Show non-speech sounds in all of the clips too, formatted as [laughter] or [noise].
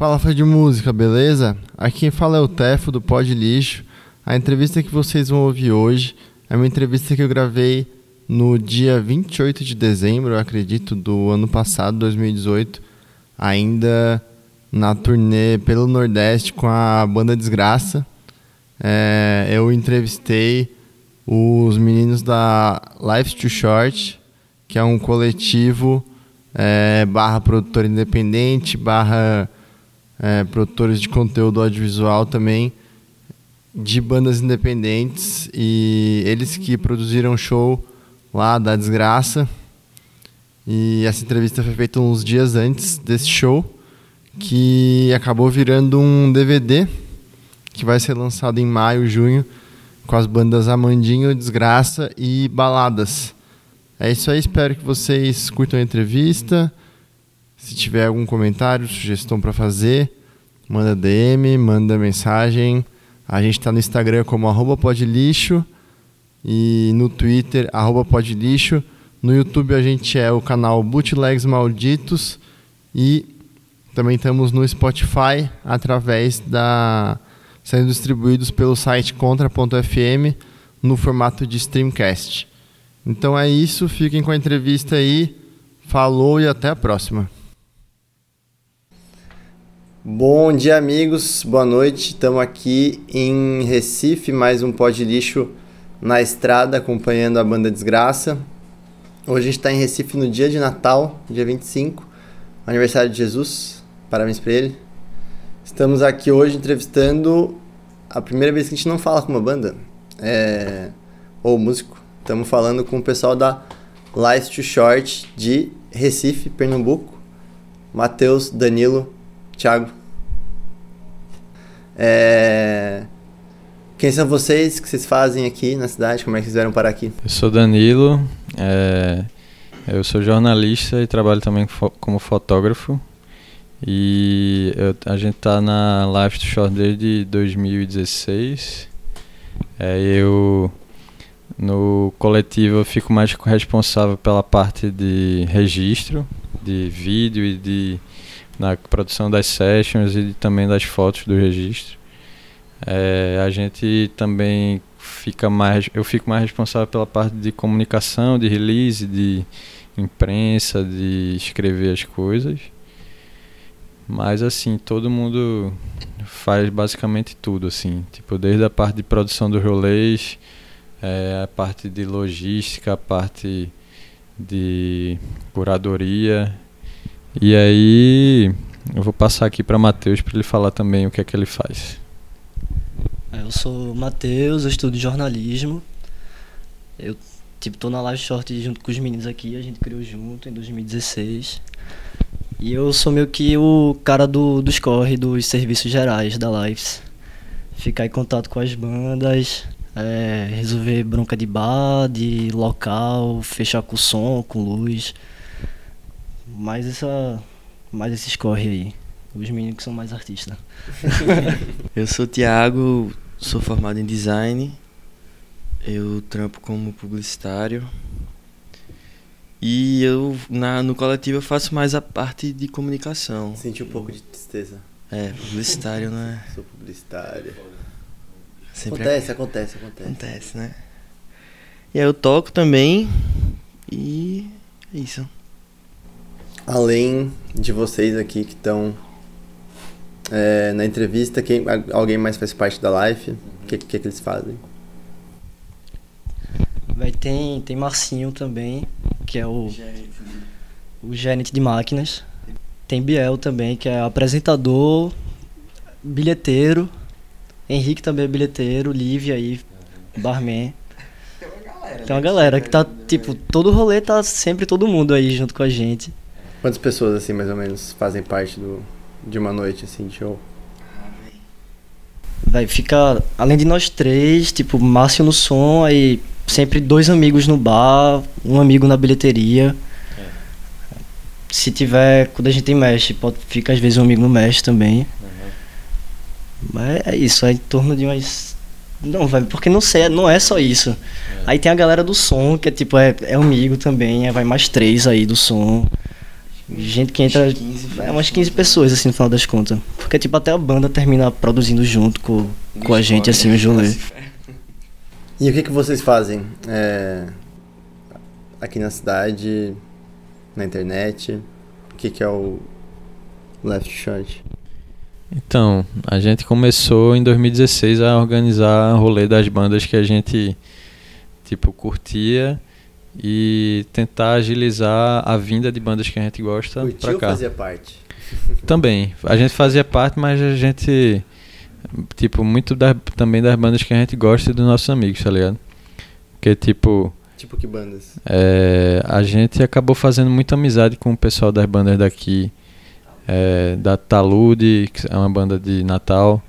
Fala fã de música, beleza? Aqui quem fala é o Tefo do Pod Lixo. A entrevista que vocês vão ouvir hoje é uma entrevista que eu gravei no dia 28 de dezembro, acredito, do ano passado, 2018, ainda na turnê pelo Nordeste com a banda Desgraça. É, eu entrevistei os meninos da Life's Too Short, que é um coletivo é, barra produtor independente, barra é, produtores de conteúdo audiovisual também, de bandas independentes. E eles que produziram o show lá da Desgraça. E essa entrevista foi feita uns dias antes desse show, que acabou virando um DVD que vai ser lançado em maio, junho, com as bandas Amandinho, Desgraça e Baladas. É isso aí, espero que vocês curtam a entrevista. Se tiver algum comentário, sugestão para fazer, manda DM, manda mensagem. A gente está no Instagram como arroba podlixo e no Twitter, arroba podlixo. No YouTube a gente é o canal Bootlegs Malditos e também estamos no Spotify através da sendo distribuídos pelo site contra.fm no formato de streamcast. Então é isso, fiquem com a entrevista aí. Falou e até a próxima. Bom dia, amigos. Boa noite. Estamos aqui em Recife, mais um pó de lixo na estrada, acompanhando a banda Desgraça. Hoje a gente está em Recife no dia de Natal, dia 25, aniversário de Jesus. Parabéns para ele. Estamos aqui hoje entrevistando a primeira vez que a gente não fala com uma banda, é... ou músico. Estamos falando com o pessoal da Life to Short de Recife, Pernambuco. Matheus, Danilo, Thiago. É... Quem são vocês? O que vocês fazem aqui na cidade? Como é que vocês vieram parar aqui? Eu sou Danilo, é... eu sou jornalista e trabalho também como fotógrafo. E eu, a gente tá na Live to Short desde 2016. É, eu no coletivo eu fico mais responsável pela parte de registro, de vídeo e de na produção das sessions e também das fotos do registro. É, a gente também fica mais, eu fico mais responsável pela parte de comunicação, de release, de imprensa, de escrever as coisas. Mas assim, todo mundo faz basicamente tudo assim, tipo desde a parte de produção dos rolês, é, a parte de logística, a parte de curadoria. E aí eu vou passar aqui para Matheus para ele falar também o que é que ele faz. É, eu sou Matheus, eu estudo jornalismo. Eu tipo tô na live short junto com os meninos aqui, a gente criou junto em 2016. E eu sou meio que o cara do, dos corre dos serviços gerais da Lives. Ficar em contato com as bandas, é, resolver bronca de bar, de local, fechar com som, com luz. Mais essa. Mais esses corre aí. Os meninos que são mais artistas. [laughs] eu sou Thiago, sou formado em design. Eu trampo como publicitário. E eu, na, no coletivo, eu faço mais a parte de comunicação. Senti um pouco de tristeza. É, publicitário, não é? Sou publicitário. Sempre acontece, acontece, acontece. Acontece, né? E aí eu toco também. E é isso. Além de vocês aqui que estão é, na entrevista, quem, alguém mais faz parte da live? O que, que, que eles fazem? Vai, tem, tem Marcinho também, que é o, o gerente de máquinas. Tem Biel também, que é apresentador, bilheteiro Henrique também é bilheteiro, Lívia aí, barman. Tem uma galera. Tem uma né? galera que tá, tipo, todo rolê tá sempre todo mundo aí junto com a gente. Quantas pessoas, assim, mais ou menos, fazem parte do, de uma noite, assim, de show? Vai ficar, além de nós três, tipo, Márcio no som, aí sempre dois amigos no bar, um amigo na bilheteria. É. Se tiver, quando a gente mexe, pode ficar às vezes um amigo no mexe também. Mas é isso, é em torno de umas. Não, vai, porque não sei, não é só isso. É. Aí tem a galera do som, que é tipo, é, é amigo também, é, vai mais três aí do som. Gente que entra. 15 É umas 15 pessoas, assim, no final das contas. Porque, tipo, até a banda termina produzindo junto com, com a gente, assim, o Jolê. E o que, que vocês fazem é, aqui na cidade, na internet? O que, que é o Left Short? Então, a gente começou em 2016 a organizar rolê das bandas que a gente tipo curtia e tentar agilizar a vinda de bandas que a gente gosta Curtiu cá. fazia parte? [laughs] Também, a gente fazia parte, mas a gente tipo muito das- também das bandas que a gente gosta e dos nossos amigos, tá ligado? Porque tipo, Tipo que bandas? é, a gente acabou fazendo muita amizade com o pessoal das bandas daqui, é, da Talude, que é uma banda de Natal.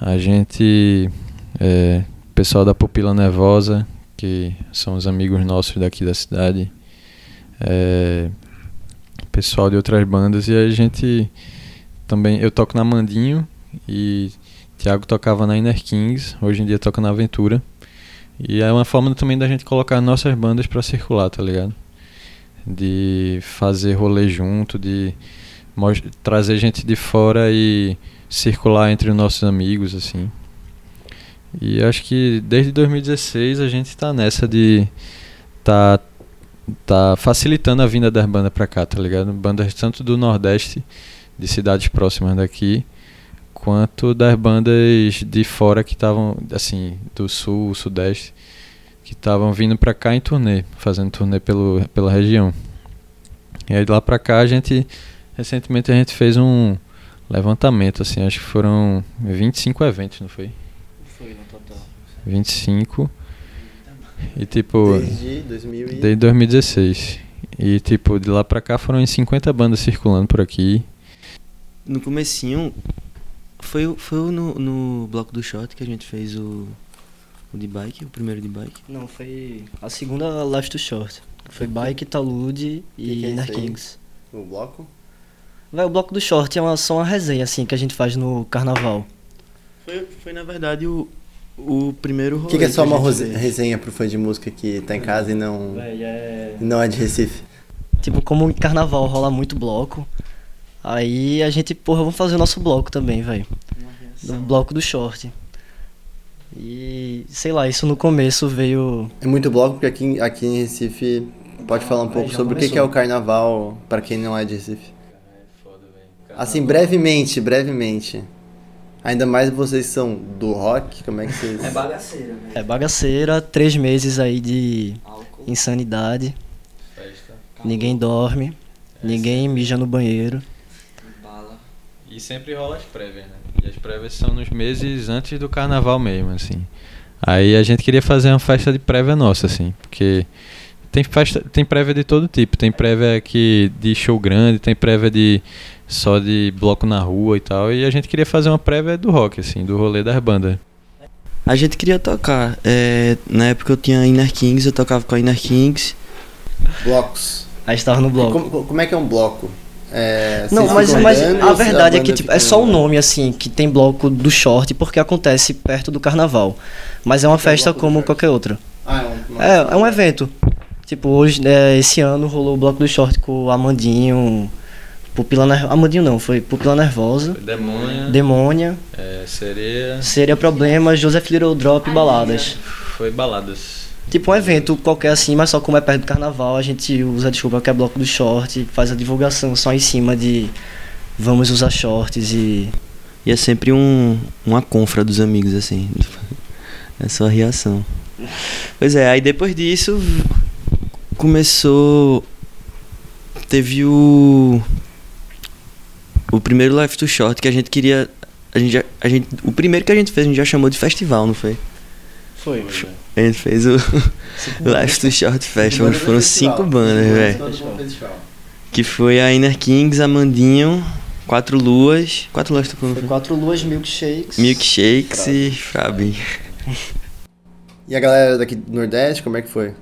A gente, é, pessoal da Pupila Nervosa, que são os amigos nossos daqui da cidade. É, pessoal de outras bandas e a gente também, eu toco na Mandinho e Thiago tocava na Inner Kings, hoje em dia toca na Aventura. E é uma forma também da gente colocar nossas bandas pra circular, tá ligado? De fazer rolê junto, de trazer gente de fora e circular entre os nossos amigos, assim. E acho que desde 2016 a gente tá nessa de tá, tá facilitando a vinda das bandas pra cá, tá ligado? Bandas tanto do Nordeste, de cidades próximas daqui, quanto das bandas de fora que estavam, assim, do sul, sudeste, que estavam vindo pra cá em turnê, fazendo turnê pelo, pela região. E aí de lá pra cá a gente, recentemente a gente fez um levantamento, assim, acho que foram 25 eventos, não foi? 25. E tipo, Desde 2000 e... desde 2016. E tipo, de lá pra cá foram em 50 bandas circulando por aqui. No comecinho, foi, o- foi o no, no bloco do shot que a gente fez o, o de bike, o primeiro de bike. Não, foi a segunda Last to Short. Foi Bike, Talude e que é. O bloco? Vai, o bloco do short é uma, só uma resenha, assim, que a gente faz no carnaval. Foi, foi na verdade o, o primeiro O rolê. que, que é só a uma resenha pro fã de música que tá em casa e não, Véi, é... não é de Recife? Tipo, como em carnaval rola muito bloco, aí a gente, porra, vamos fazer o nosso bloco também, velho. Do bloco do short. E, sei lá, isso no começo veio... É muito bloco, porque aqui, em- aqui em Recife pode falar um pouco já sobre o que, começou. que é o carnaval pra quem não é de Recife. Assim, brevemente, brevemente. Ainda mais vocês são do rock, como é que vocês. bagaceira, velho. É bagaceira, três meses aí de Álcool, insanidade, ninguém dorme, ninguém mija no banheiro. bala. E sempre rola as prévias, né? E as prévias são nos meses antes do carnaval mesmo, assim. Aí a gente queria fazer uma festa de prévia nossa, assim, porque tem festa, tem prévia de todo tipo, tem prévia que de show grande, tem prévia de só de bloco na rua e tal, e a gente queria fazer uma prévia do rock, assim, do rolê das bandas. A gente queria tocar. é, na época eu tinha Inner Kings, eu tocava com a Inner Kings. Blocos. Aí estava no bloco. Como, como é que é um bloco? É, Não, mas, mas a verdade é que tipo, é só o andando? nome assim que tem bloco do short porque acontece perto do carnaval. Mas é uma é festa como qualquer outra. Ah, é um, É, é um evento. Tipo, hoje, é, esse ano rolou o bloco do short com o Amandinho, Pupila Nervosa. Amandinho não, foi Pupila Nervosa, Demônia, Demônia, é, sereia, Seria Problema, Joseph Little Drop e Baladas. foi baladas. Tipo um evento qualquer assim, mas só como é perto do carnaval, a gente usa desculpa que é bloco do short, faz a divulgação só em cima de vamos usar shorts e. E é sempre um, uma confra dos amigos, assim. [laughs] É só a reação. Pois é, aí depois disso começou. Teve o. O primeiro Life to Short que a gente queria. A gente, já- a gente, o primeiro que a gente fez, a gente já chamou de festival, não foi? Foi. A gente fez o [laughs] Life to Short Festival, foram cinco bandas, velho. Que foi a Inner Kings, Amandinho, Quatro Luas. Quatro Luas tocou, foi? quatro luas milkshakes. Milkshakes e Fabi. E a galera daqui do Nordeste, como é que foi?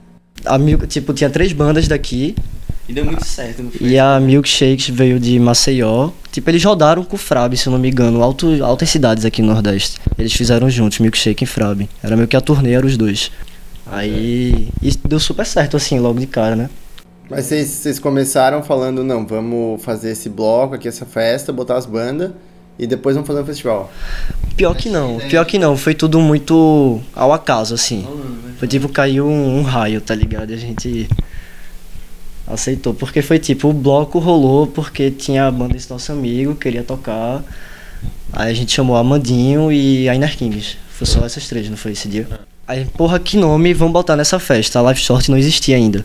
A Milk, tipo, tinha três bandas daqui E deu muito certo, não e a Milkshakes veio de Maceió. Tipo, eles rodaram com o Frab, se eu não me engano, alto, altas cidades aqui no Nordeste. Eles fizeram juntos, Milkshake e Frab. Era meio que a turnê, eram os dois. Aí. E deu super certo, assim, logo de cara, né? Mas vocês começaram falando, não, vamos fazer esse bloco aqui, essa festa, botar as bandas e depois vamos fazer um festival. Pior que não, pior que não, foi tudo muito ao acaso, assim. Foi tipo, caiu um, um raio, tá ligado? E a gente aceitou. Porque foi tipo, o bloco rolou porque tinha a banda desse nosso amigo, queria tocar. Aí a gente chamou Amandinho e a Inner Kings. Foi só essas três, não foi esse dia? Aí, porra, que nome vamos botar nessa festa? A Live Short não existia ainda.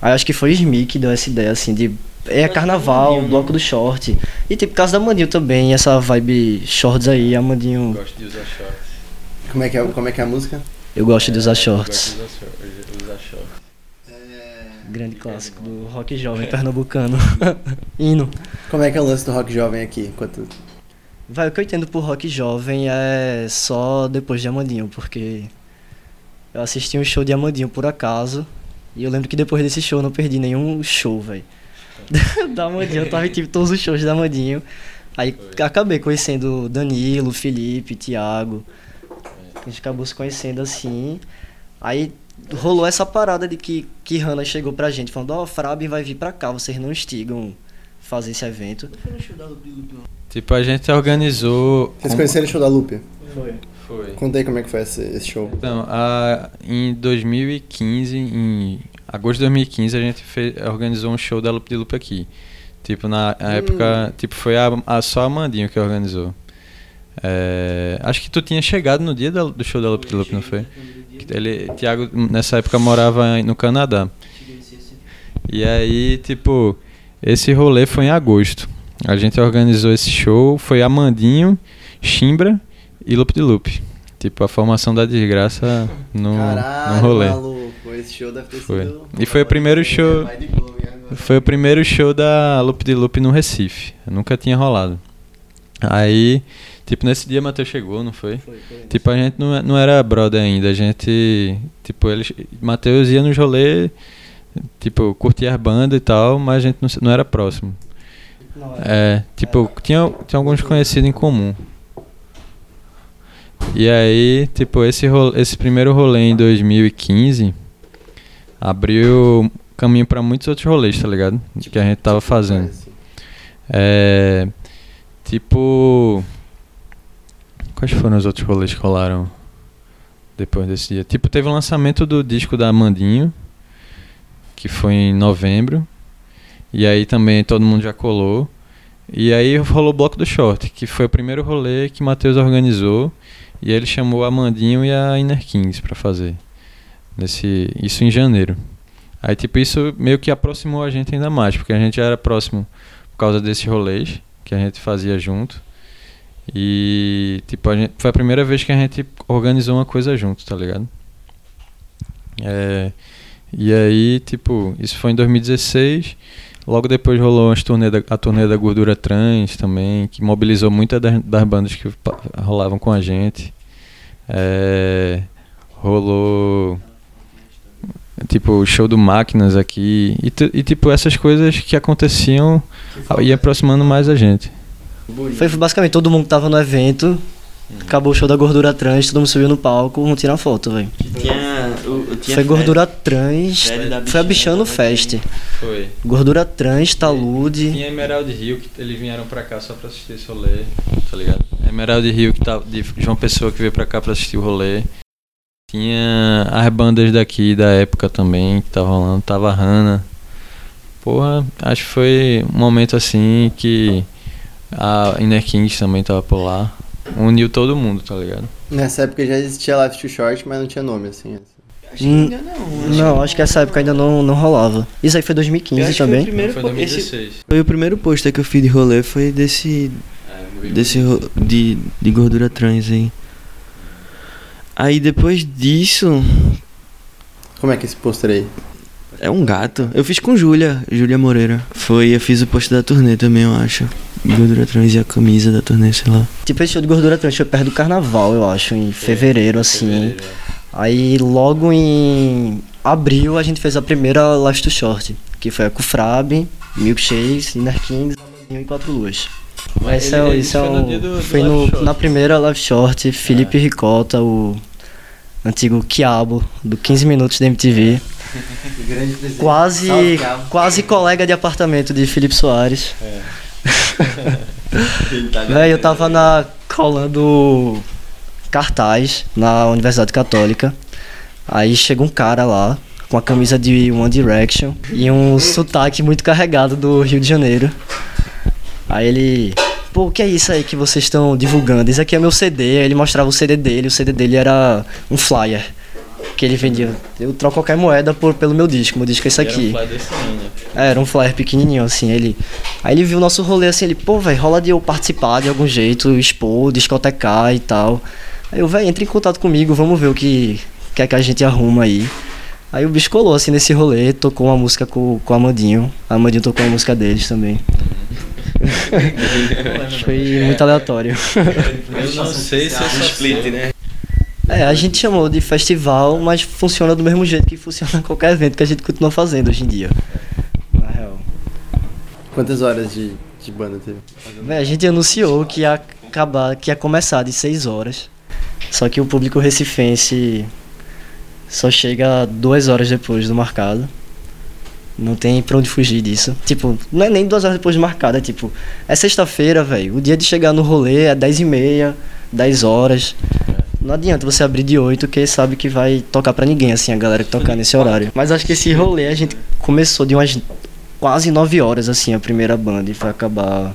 Aí acho que foi Smith que deu essa ideia, assim, de. É carnaval, bloco do short. E tipo, casa da Amandinho também, essa vibe shorts aí, Amandinho. Gosto de usar shorts. Como é que é, como é, que é a música? Eu gosto de usar shorts. Gosto de usar shorts. Grande clássico do rock jovem pernambucano. [laughs] Hino. Como é que é o lance do rock jovem aqui? Enquanto... Vai, o que eu entendo por rock jovem é só depois de Amandinho, porque eu assisti um show de Amandinho por acaso. E eu lembro que depois desse show eu não perdi nenhum show, velho. [laughs] da Amandinho, eu tava em tipo, todos os shows da Amandinho. Aí acabei conhecendo Danilo, Felipe, Thiago. A gente acabou se conhecendo assim. Aí rolou essa parada de que, que Hannah chegou pra gente falando, ó, oh, Frabin vai vir pra cá, vocês não instigam fazer esse evento. Tipo, a gente organizou. Vocês conheceram o show da Lupe? Foi. Foi. Conta aí como é que foi esse, esse show. Então, a, em 2015, em agosto de 2015, a gente fez, organizou um show da Lupe de Lupe aqui. Tipo, na Hum. época, tipo, foi a, a, só a Mandinho que organizou. É, acho que tu tinha chegado no dia da- do show da Lupe de Lupe, não foi? Ele, Thiago, nessa época, morava no Canadá. E aí, tipo, esse rolê foi em agosto. A gente organizou esse show, foi Amandinho, Chimbra e Lupe de Lupe. Tipo, a formação da desgraça no, no rolê. maluco, esse show deve ter Foi. sido... E foi o primeiro show- agora. Foi o primeiro show da Lupe de Lupe no Recife. Nunca tinha rolado. Aí, tipo, nesse dia Matheus chegou, não foi? Tipo, a gente não, é- não era brother ainda. A gente, tipo, eles, Matheus ia nos rolê, tipo, curtia as bandas e tal, mas a gente não, não era próximo. É, tipo, tinha, tinha alguns conhecidos em comum. E aí, tipo, esse, esse primeiro rolê em 2015 abriu caminho pra muitos outros rolês, tá ligado? que a gente tava fazendo. É. Tipo. Quais foram os outros rolês que rolaram depois desse dia? Tipo, teve o lançamento do disco da Amandinho, que foi em novembro. E aí também todo mundo já colou. E aí rolou o Bloco do Short, que foi o primeiro rolê que Matheus organizou. E ele chamou a Amandinho e a Inner Kings pra fazer. Nesse, isso em janeiro. Aí, tipo, isso meio que aproximou a gente ainda mais, porque a gente já era próximo por causa desses rolês que a gente fazia junto. E, tipo, a gente, foi a primeira vez que a gente organizou uma coisa junto, tá ligado? É, e aí, tipo, isso foi em 2016. Logo depois rolou as turnê da, a turnê da Gordura Trans também, que mobilizou muitas das, das bandas que rolavam com a gente. É, rolou tipo o show do Máquinas aqui e, e, tipo essas coisas que aconteciam ia aproximando mais a gente. Foi basicamente todo mundo que tava no evento. Acabou o show da gordura trans, todo mundo subiu no palco, vamos tirar foto, velho. Tinha, o, tinha Foi gordura Fred- trans, Fred foi a Bichano Fest. Foi. Gordura trans, talude. Tinha Emerald Rio que eles vieram pra cá só pra assistir esse rolê, tá ligado? Emerald Rio que tá de João Pessoa que veio pra cá pra assistir o rolê. Tinha as bandas daqui da época também que tava rolando, tava a Hannah. Porra, acho que foi um momento assim que a Inner Kings também tava por lá. Uniu todo mundo, tá ligado? Nessa época já existia Life Too Short, mas não tinha nome, assim. Acho que ainda não. Não, acho que essa época ainda não, não rolava. Isso aí foi Eu 2015 acho que foi o também. primeiro foi po- esse 2016. foi o primeiro pôster que eu fiz de rolê, foi desse desse ro- de, de gordura trans aí. Aí depois disso, Como é que é esse pôster aí? é um gato. Eu fiz com Júlia, Júlia Moreira. Foi, eu fiz o pôster da turnê também, eu acho. Gordura trans e a camisa da turnê, sei lá. Tipo, esse show de gordura trans foi perto do carnaval, eu acho, em fevereiro, assim. Aí logo em abril a gente fez a primeira Last to Short, que foi a com Frab, Milkshakes, Inner Kings, Amandinho e Quatro Luas. Mas Esse é, o- ele esse é foi no o- do- do na primeira live short, Felipe Ricota, o antigo Quiabo, do 15 minutos da MTV. [laughs] quase, quase colega de apartamento de Felipe Soares. É. [laughs] Véi, eu tava na colando cartaz na Universidade Católica. Aí chega um cara lá com a camisa de One Direction e um sotaque muito carregado do Rio de Janeiro. Aí ele, pô, o que é isso aí que vocês estão divulgando? Isso aqui é meu CD. Aí ele mostrava o CD dele, o CD dele era um flyer que ele vendia. Eu troco qualquer moeda por, pelo meu disco, meu disco é esse aqui. Era um flyer desse É, era um flyer pequenininho, assim, ele... Aí ele viu o nosso rolê, assim, ele, pô, velho, rola de eu participar de algum jeito, expor, discotecar e tal. Aí eu, velho, entra em contato comigo, vamos ver o que, que é que a gente arruma aí. Aí o bicho colou, assim, nesse rolê, tocou uma música com, com o Amandinho. A Amandinho tocou uma música deles também. [laughs] Foi muito aleatório. Eu não sei se é split, né? É, a gente chamou de festival, mas funciona do mesmo jeito que funciona qualquer evento que a gente continua fazendo hoje em dia. Na real. Quantas horas de, de banda teve? Bem, a gente anunciou que ia acabar, que ia começar de 6 horas. Só que o público recifense só chega duas horas depois do marcado. Não tem pra onde fugir disso. Tipo, não é nem duas horas depois do marcado, é tipo, é sexta-feira, velho. O dia de chegar no rolê é 10 e meia, 10 horas. Não adianta você abrir de 8, que sabe que vai tocar para ninguém, assim, a galera que tocar nesse horário. Mas acho que esse rolê a gente começou de umas quase 9 horas, assim, a primeira banda, e foi acabar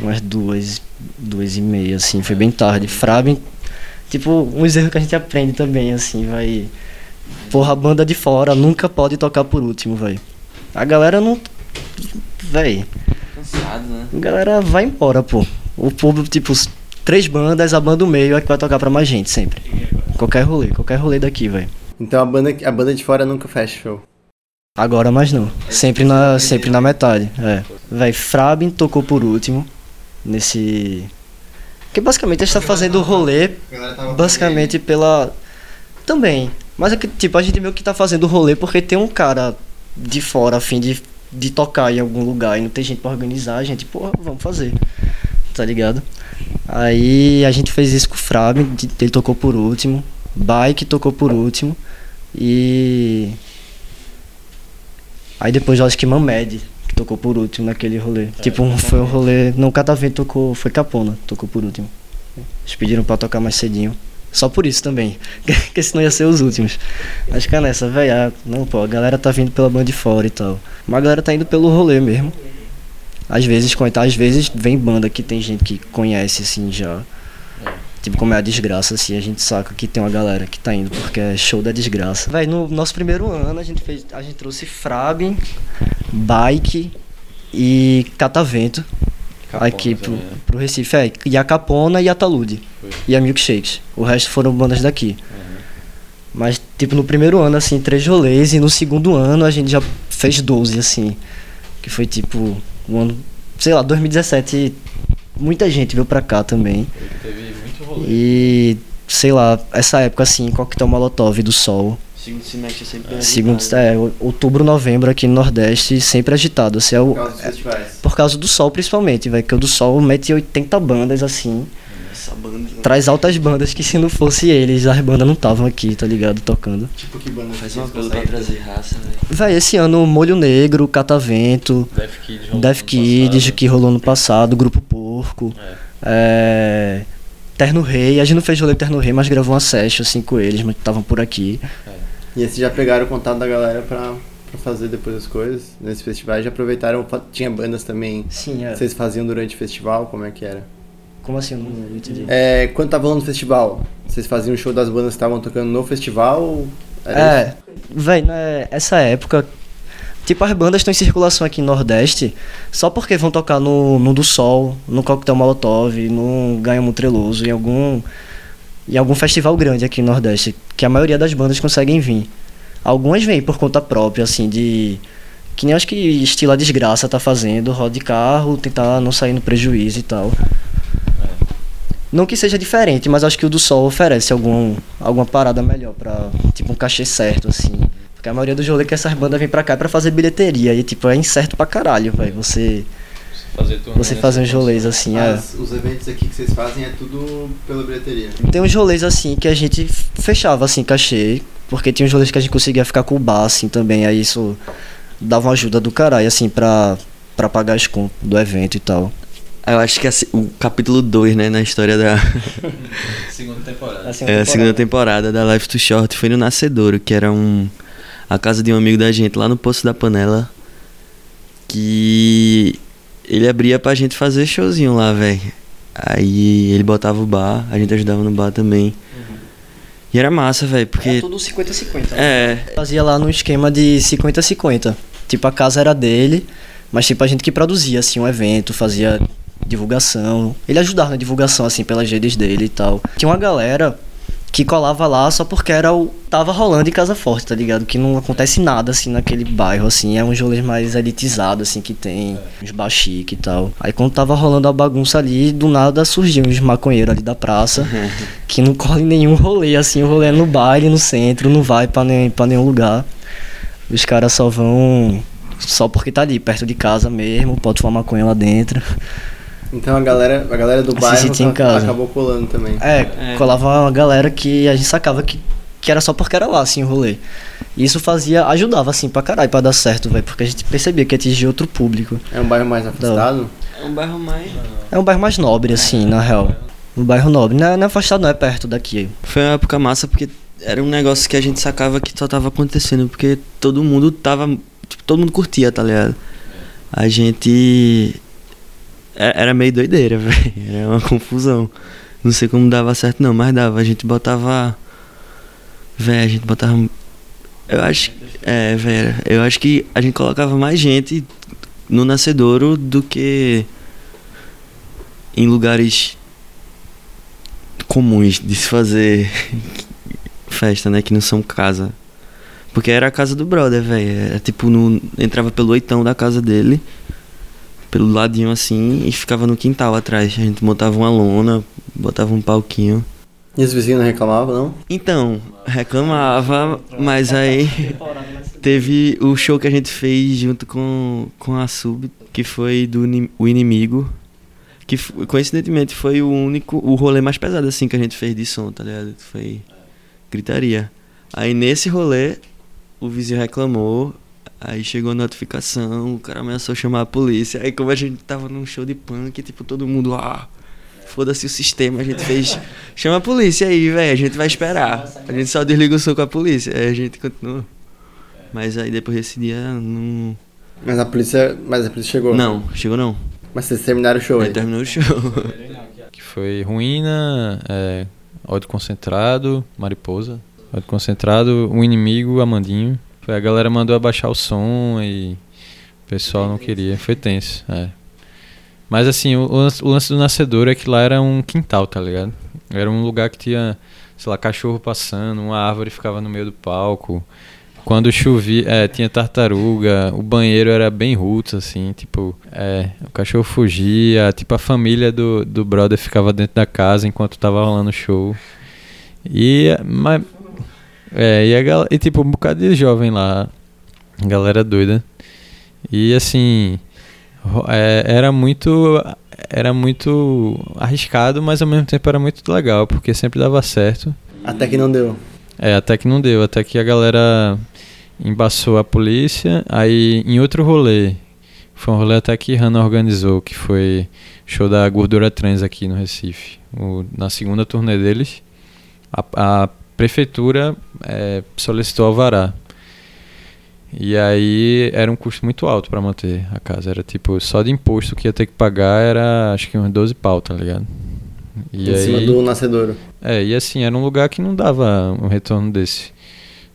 umas duas, duas e meia, assim, foi bem tarde. Fraben, tipo, uns erros que a gente aprende também, assim, vai. Porra, a banda de fora nunca pode tocar por último, velho. A galera não. Véi. Cansado, né? A galera vai embora, pô. O público, tipo, três bandas, a banda do meio é que vai tocar pra mais gente sempre. Qualquer rolê, qualquer rolê daqui, velho. Então a banda, a banda de fora nunca fecha show? Agora mais não. Sempre na, sempre na metade. É. Véi, Frabin tocou por último. Nesse. Que basicamente a gente tá fazendo o rolê. Basicamente pela. Também. Mas é que, tipo, a gente meio que tá fazendo o rolê porque tem um cara de fora a fim de, de tocar em algum lugar e não tem gente pra organizar, a gente, porra, vamos fazer. Tá ligado? Aí a gente fez isso com o Frab, ele tocou por último. Bike tocou por último. E. Aí depois eu acho que Mamed, que tocou por último naquele rolê. É, tipo, um, foi um rolê. Não, Catavento tocou. Foi Capona, tocou por último. Eles pediram pra tocar mais cedinho. Só por isso também. [laughs] Porque senão ia ser os últimos. Acho que é nessa, velho. Não, pô, a galera tá vindo pela banda de fora e tal. Mas a galera tá indo pelo rolê mesmo. Às vezes, às vezes vem banda que tem gente que conhece assim já. Tipo, como é a desgraça, assim, a gente saca que tem uma galera que tá indo porque é show da desgraça. Véi, no nosso primeiro ano a gente fez. A gente trouxe Frab, Bike e Catavento. Capona aqui pro, né? pro Recife, é. E a Capona e a Talude. Foi. E a Milkshakes. O resto foram bandas daqui. Uhum. Mas, tipo, no primeiro ano, assim, três rolês. E no segundo ano a gente já fez 12, assim. Que foi tipo o ano, sei lá, 2017, muita gente veio pra cá também. Teve muito rolê. E, sei lá, essa época assim, Coquetel Molotov do Sol. Segundo semestre sempre é Segundo, é, outubro, novembro aqui no Nordeste, sempre agitado. Assim, é o, por causa dos festivais. É, por causa do Sol, principalmente, velho. Que o do Sol mete 80 bandas assim. Essa banda. Traz altas bandas que se não fosse eles, as bandas não estavam aqui, tá ligado? Tocando. Tipo que banda faz uma coisa pra trazer raça, velho. Véi, esse ano Molho Negro, Catavento, Death Kids, Death Kids que rolou no passado, Grupo Porco. É. é... Terno Rei, a gente não fez rolê Terno Rei, mas gravou uma session assim com eles, mas estavam por aqui. É. E esses já pegaram o contato da galera pra, pra fazer depois as coisas nesse festival? Já aproveitaram, tinha bandas também Sim, é. vocês faziam durante o festival, como é que era? Como assim? Eu não entendi. É, quando tava rolando no festival, vocês faziam o show das bandas que estavam tocando no festival? é, velho, né, essa época, tipo, as bandas estão em circulação aqui no Nordeste só porque vão tocar no, no do Sol, no Coquetel Molotov, no Ganha Mutreloso, em algum, em algum festival grande aqui no Nordeste, que a maioria das bandas conseguem vir. Algumas vêm por conta própria, assim, de. Que nem acho que estilo a desgraça tá fazendo, roda de carro, tentar não sair no prejuízo e tal. Não que seja diferente, mas acho que o do Sol oferece algum, alguma parada melhor pra, tipo, um cachê certo, assim. Porque a maioria dos rolês que essas bandas vêm pra cá é pra fazer bilheteria. E, tipo, é incerto pra caralho, velho. Você fazer você fazer uns rolês assim. É. As, é. Os eventos aqui que vocês fazem é tudo pela bilheteria? Tem uns rolês assim que a gente fechava assim, cachê, porque tinha uns rolês que a gente conseguia ficar com o bar assim também, aí isso dava uma ajuda do caralho assim pra, pra pagar as contas do evento e tal. Eu acho que é o capítulo 2, né, na história da. [laughs] segunda temporada. A segunda é, a segunda temporada da Life to Short foi no Nascedouro, que era um. a casa de um amigo da gente lá no Poço da Panela. Que ele abria pra gente fazer showzinho lá, velho. Aí ele botava o bar, a gente ajudava no bar também. Uhum. E era massa, velho, porque. Era tudo 50-50. Né? É. Fazia lá no esquema de 50-50. Tipo, a casa era dele, mas tipo, a gente que produzia, assim, um evento, fazia divulgação. Ele ajudava na divulgação, assim, pelas redes dele e tal. Tinha uma galera que colava lá só porque era o tava rolando em Casa Forte, tá ligado? Que não acontece nada assim naquele bairro assim, é um rolê mais elitizado assim que tem uns baxique e tal. Aí quando tava rolando a bagunça ali, do nada surgiu uns maconheiros ali da praça [laughs] que não corre nenhum rolê assim, o rolê é no baile, no centro, não vai para nem para nenhum lugar. Os caras só vão só porque tá ali perto de casa mesmo, pode fumar maconha lá dentro. Então a galera, a galera do bairro acabou colando também. É, é, colava uma galera que a gente sacava que, que era só porque era lá, assim, o rolê. E isso fazia, ajudava, assim, pra caralho, pra dar certo, velho, porque a gente percebia que atingia outro público. É um bairro mais afastado? É um bairro mais... É um bairro mais nobre, assim, na real. Um bairro nobre. Não é, não é afastado, não, é perto daqui. Foi uma época massa porque era um negócio que a gente sacava que só tava acontecendo, porque todo mundo tava... Tipo, todo mundo curtia, tá ligado? A gente era meio doideira, [laughs] velho. Era uma confusão. Não sei como dava certo não, mas dava. A gente botava. Velho, a gente botava. Eu acho. É, velho. Eu acho que a gente colocava mais gente no nascedouro do que em lugares comuns de se fazer [laughs] festa, né? Que não são casa. Porque era a casa do brother, velho. Era tipo, no, entrava pelo oitão da casa dele pelo ladinho assim e ficava no quintal atrás. A gente montava uma lona, botava um palquinho. E os vizinhos não reclamavam, não? Então, reclamava, mas aí teve o show que a gente fez junto com, com a Sub, que foi do O Inimigo, que coincidentemente foi o único, o rolê mais pesado assim que a gente fez de som, tá ligado? Foi gritaria. Aí nesse rolê, o vizinho reclamou, Aí chegou a notificação, o cara ameaçou chamar a polícia. Aí como a gente tava num show de punk, tipo, todo mundo, ah, foda-se o sistema, a gente fez. [laughs] Chama a polícia aí, velho, a gente vai esperar. A gente só desliga o som com a polícia. Aí a gente continua. Mas aí depois desse dia não. Mas a polícia. Mas a polícia chegou? Não, chegou não. Mas vocês terminaram o show aí? terminou o show. [laughs] Que foi ruína, é, ódio concentrado, mariposa. Ódio concentrado, um inimigo, Amandinho. Foi, a galera mandou abaixar o som e o pessoal não queria. Foi tenso, é. Mas assim, o, o lance do nascedor é que lá era um quintal, tá ligado? Era um lugar que tinha, sei lá, cachorro passando, uma árvore ficava no meio do palco. Quando chovia, é, tinha tartaruga, o banheiro era bem roots, assim, tipo, é, o cachorro fugia, tipo, a família do, do brother ficava dentro da casa enquanto tava rolando o show. E, mas, é, e, a e tipo, um bocado de jovem lá. Galera doida. E assim. É, era muito. Era muito arriscado, mas ao mesmo tempo era muito legal, porque sempre dava certo. Até que não deu. É, até que não deu. Até que a galera embaçou a polícia. Aí em outro rolê. Foi um rolê até que Hannah organizou, que foi show da Gordura Trans aqui no Recife. O, na segunda turnê deles. A, a prefeitura é, solicitou alvará. E aí era um custo muito alto para manter a casa. Era tipo, só de imposto que ia ter que pagar era acho que uns 12 pau, tá ligado? E em aí, cima do nascedouro. É, e assim, era um lugar que não dava um retorno desse.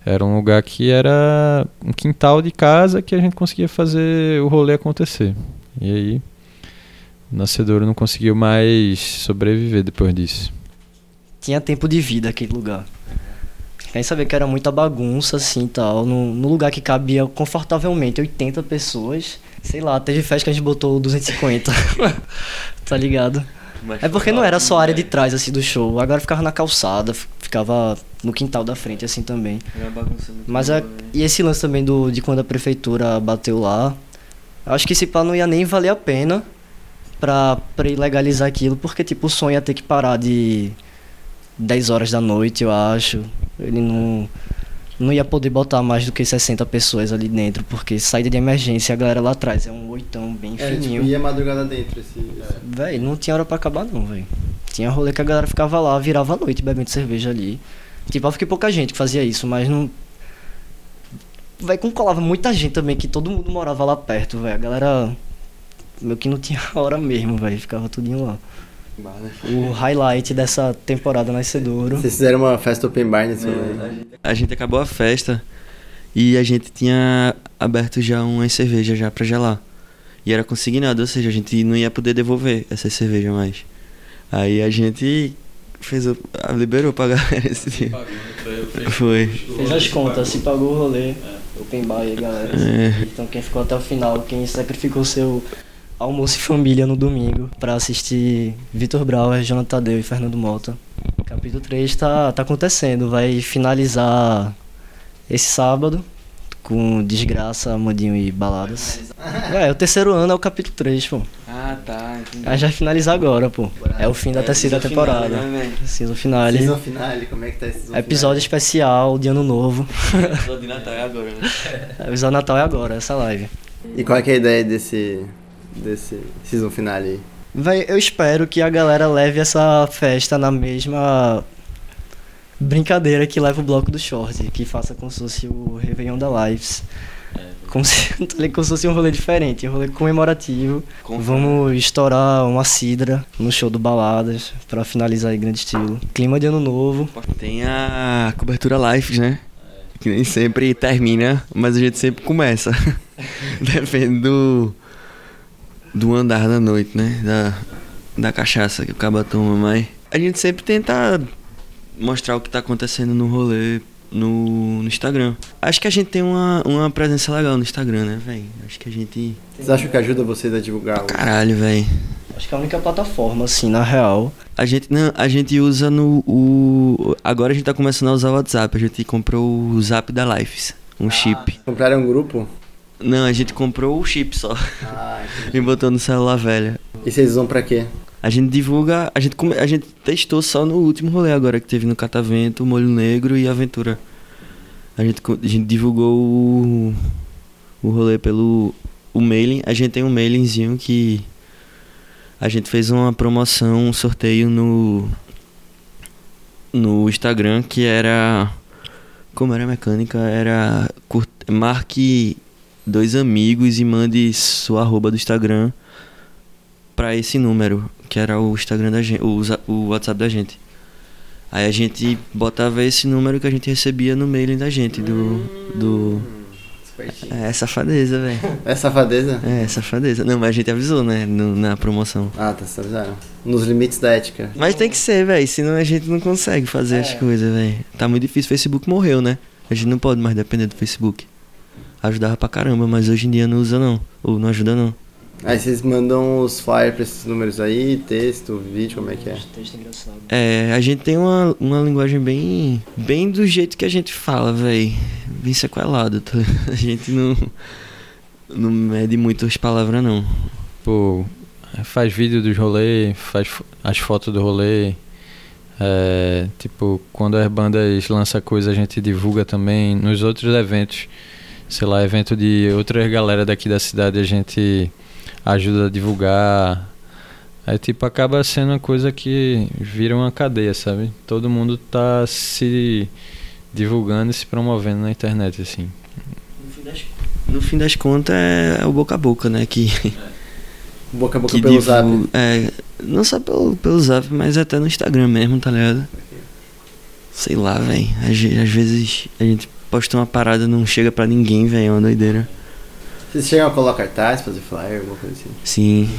Era um lugar que era um quintal de casa que a gente conseguia fazer o rolê acontecer. E aí, o nascedouro não conseguiu mais sobreviver depois disso. Tinha tempo de vida aquele lugar. Nem sabia que era muita bagunça, assim, tal. No, no, lugar que cabia confortavelmente 80 pessoas. Sei lá, teve festa que a gente botou 250. [laughs] tá ligado? Mas é porque não era só a área de trás, assim, do show. Agora ficava na calçada, ficava no quintal da frente, assim, também. Mas a, e esse lance também do, de quando a prefeitura bateu lá. Acho que esse pá não ia nem valer a pena pra, pra ilegalizar aquilo, porque, tipo, o som ia ter que parar de 10 horas da noite, eu acho. Ele não, não ia poder botar mais do que 60 pessoas ali dentro, porque saída de emergência, a galera lá atrás é um oitão bem É, fininho. tipo, ia madrugada dentro esse. Véi, não tinha hora pra acabar não, véi. Tinha rolê que a galera ficava lá, virava a noite bebendo cerveja ali. Tipo, eu fiquei pouca gente que fazia isso, mas não. Véi, como colava muita gente também, que todo mundo morava lá perto, véi. A galera. Meio que não tinha [laughs] hora mesmo, véi. Ficava tudinho lá. O highlight dessa temporada Nascedouro. Vocês fizeram uma festa open bar nesse rolê. A gente acabou a festa e a gente tinha aberto já umas cervejas já pra gelar. E era consignado, ou seja, a gente não ia poder devolver essas cervejas mais. Aí a gente fez o, liberou pra galera esse dia. Foi. Fez as contas, se pagou o rolê. Open bar aí, galera. É. Então quem ficou até o final, quem sacrificou seu almoço e família no domingo pra assistir Vitor Brauer, Jonathan Tadeu e Fernando Mota. Capítulo 3 tá, tá acontecendo, vai finalizar esse sábado com Desgraça, Amandinho e Baladas. É, o terceiro ano é o capítulo 3, pô. Ah, tá. Aí já vai finalizar agora, pô. É o fim da terceira temporada. né, Season finale. Season finale, como é que tá esse season Episódio especial de ano novo. Episódio de Natal é agora, né? [laughs] Episódio Natal é agora, essa live. finale? E qual é, é a ideia desse. Desse season finale aí? Véi, eu espero que a galera leve essa festa na mesma brincadeira que leva o bloco do short, que faça como se fosse o Réveillon da Lives. Como se, [laughs] como se fosse um rolê diferente, um rolê comemorativo. Vamos estourar uma cidra no show do Baladas pra finalizar em grande estilo. Clima de ano novo. Tem a cobertura live, né? Que nem sempre termina, mas a gente sempre começa. [laughs] Depende do, do andar da noite, né? Da, da cachaça que o caba toma, mas a gente sempre tenta mostrar o que tá acontecendo no rolê no, no Instagram. Acho que a gente tem uma, uma presença legal no Instagram, né, velho? Acho que a gente. Vocês acham que ajuda vocês a divulgar o. Caralho, velho. Acho que é a única plataforma, assim, na real. A gente, não, a gente usa no. O, agora a gente tá começando a usar o WhatsApp. A gente comprou o Zap da Lives. Um chip. Compraram um grupo? Não, a gente comprou o chip só. Ah, [laughs] e botou no celular velho. E vocês usam pra quê? A gente divulga. A gente, a gente testou só no último rolê agora que teve no Catavento, Molho Negro e Aventura. A gente, a gente divulgou o, o rolê pelo o mailing. A gente tem um mailingzinho que a gente fez uma promoção, um sorteio no no Instagram que era como era a mecânica? Era marque dois amigos e mande sua arroba do Instagram pra esse número, que era o Instagram da gente, o, o WhatsApp da gente. Aí a gente botava esse número que a gente recebia no mailing da gente, do. do... É safadeza, velho. É safadeza? É safadeza. Não, mas a gente avisou, né? no- na promoção. Ah, tá, vocês avisaram. Nos limites da ética. Mas tem que ser, velho. Senão a gente não consegue fazer as coisas, velho. Tá muito difícil. O Facebook morreu, né? A gente não pode mais depender do Facebook. Ajudava pra caramba, mas hoje em dia não usa não. Ou não ajuda não. Aí vocês mandam os flyers pra esses números aí, texto, vídeo, como é que é? Texto engraçado. É, a gente tem uma, uma linguagem bem. bem do jeito que a gente fala, velho. Bem sequelado. tá? [laughs] A gente não. não mede muito as palavras, não. Tipo, faz vídeo dos rolês, faz as fotos do rolê. É, tipo, quando as bandas lançam coisa, a gente divulga também. Nos outros eventos, sei lá, evento de outras galera daqui da cidade, a gente ajuda a divulgar. Aí, tipo, acaba sendo uma coisa que vira uma cadeia, sabe? Todo mundo tá se divulgando e se promovendo na internet, assim. No fim das No fim das contas é, é o boca a boca, né? Que, [laughs] Boca a boca que pelo divulga- zap. É, não só pelo, pelo zap, mas até no Instagram mesmo, tá ligado? Sei lá, velho. Às, às vezes a gente posta uma parada não chega pra ninguém, velho. É uma doideira. Vocês chegam a colocar cartaz, fazer flyer, alguma coisa assim? Sim.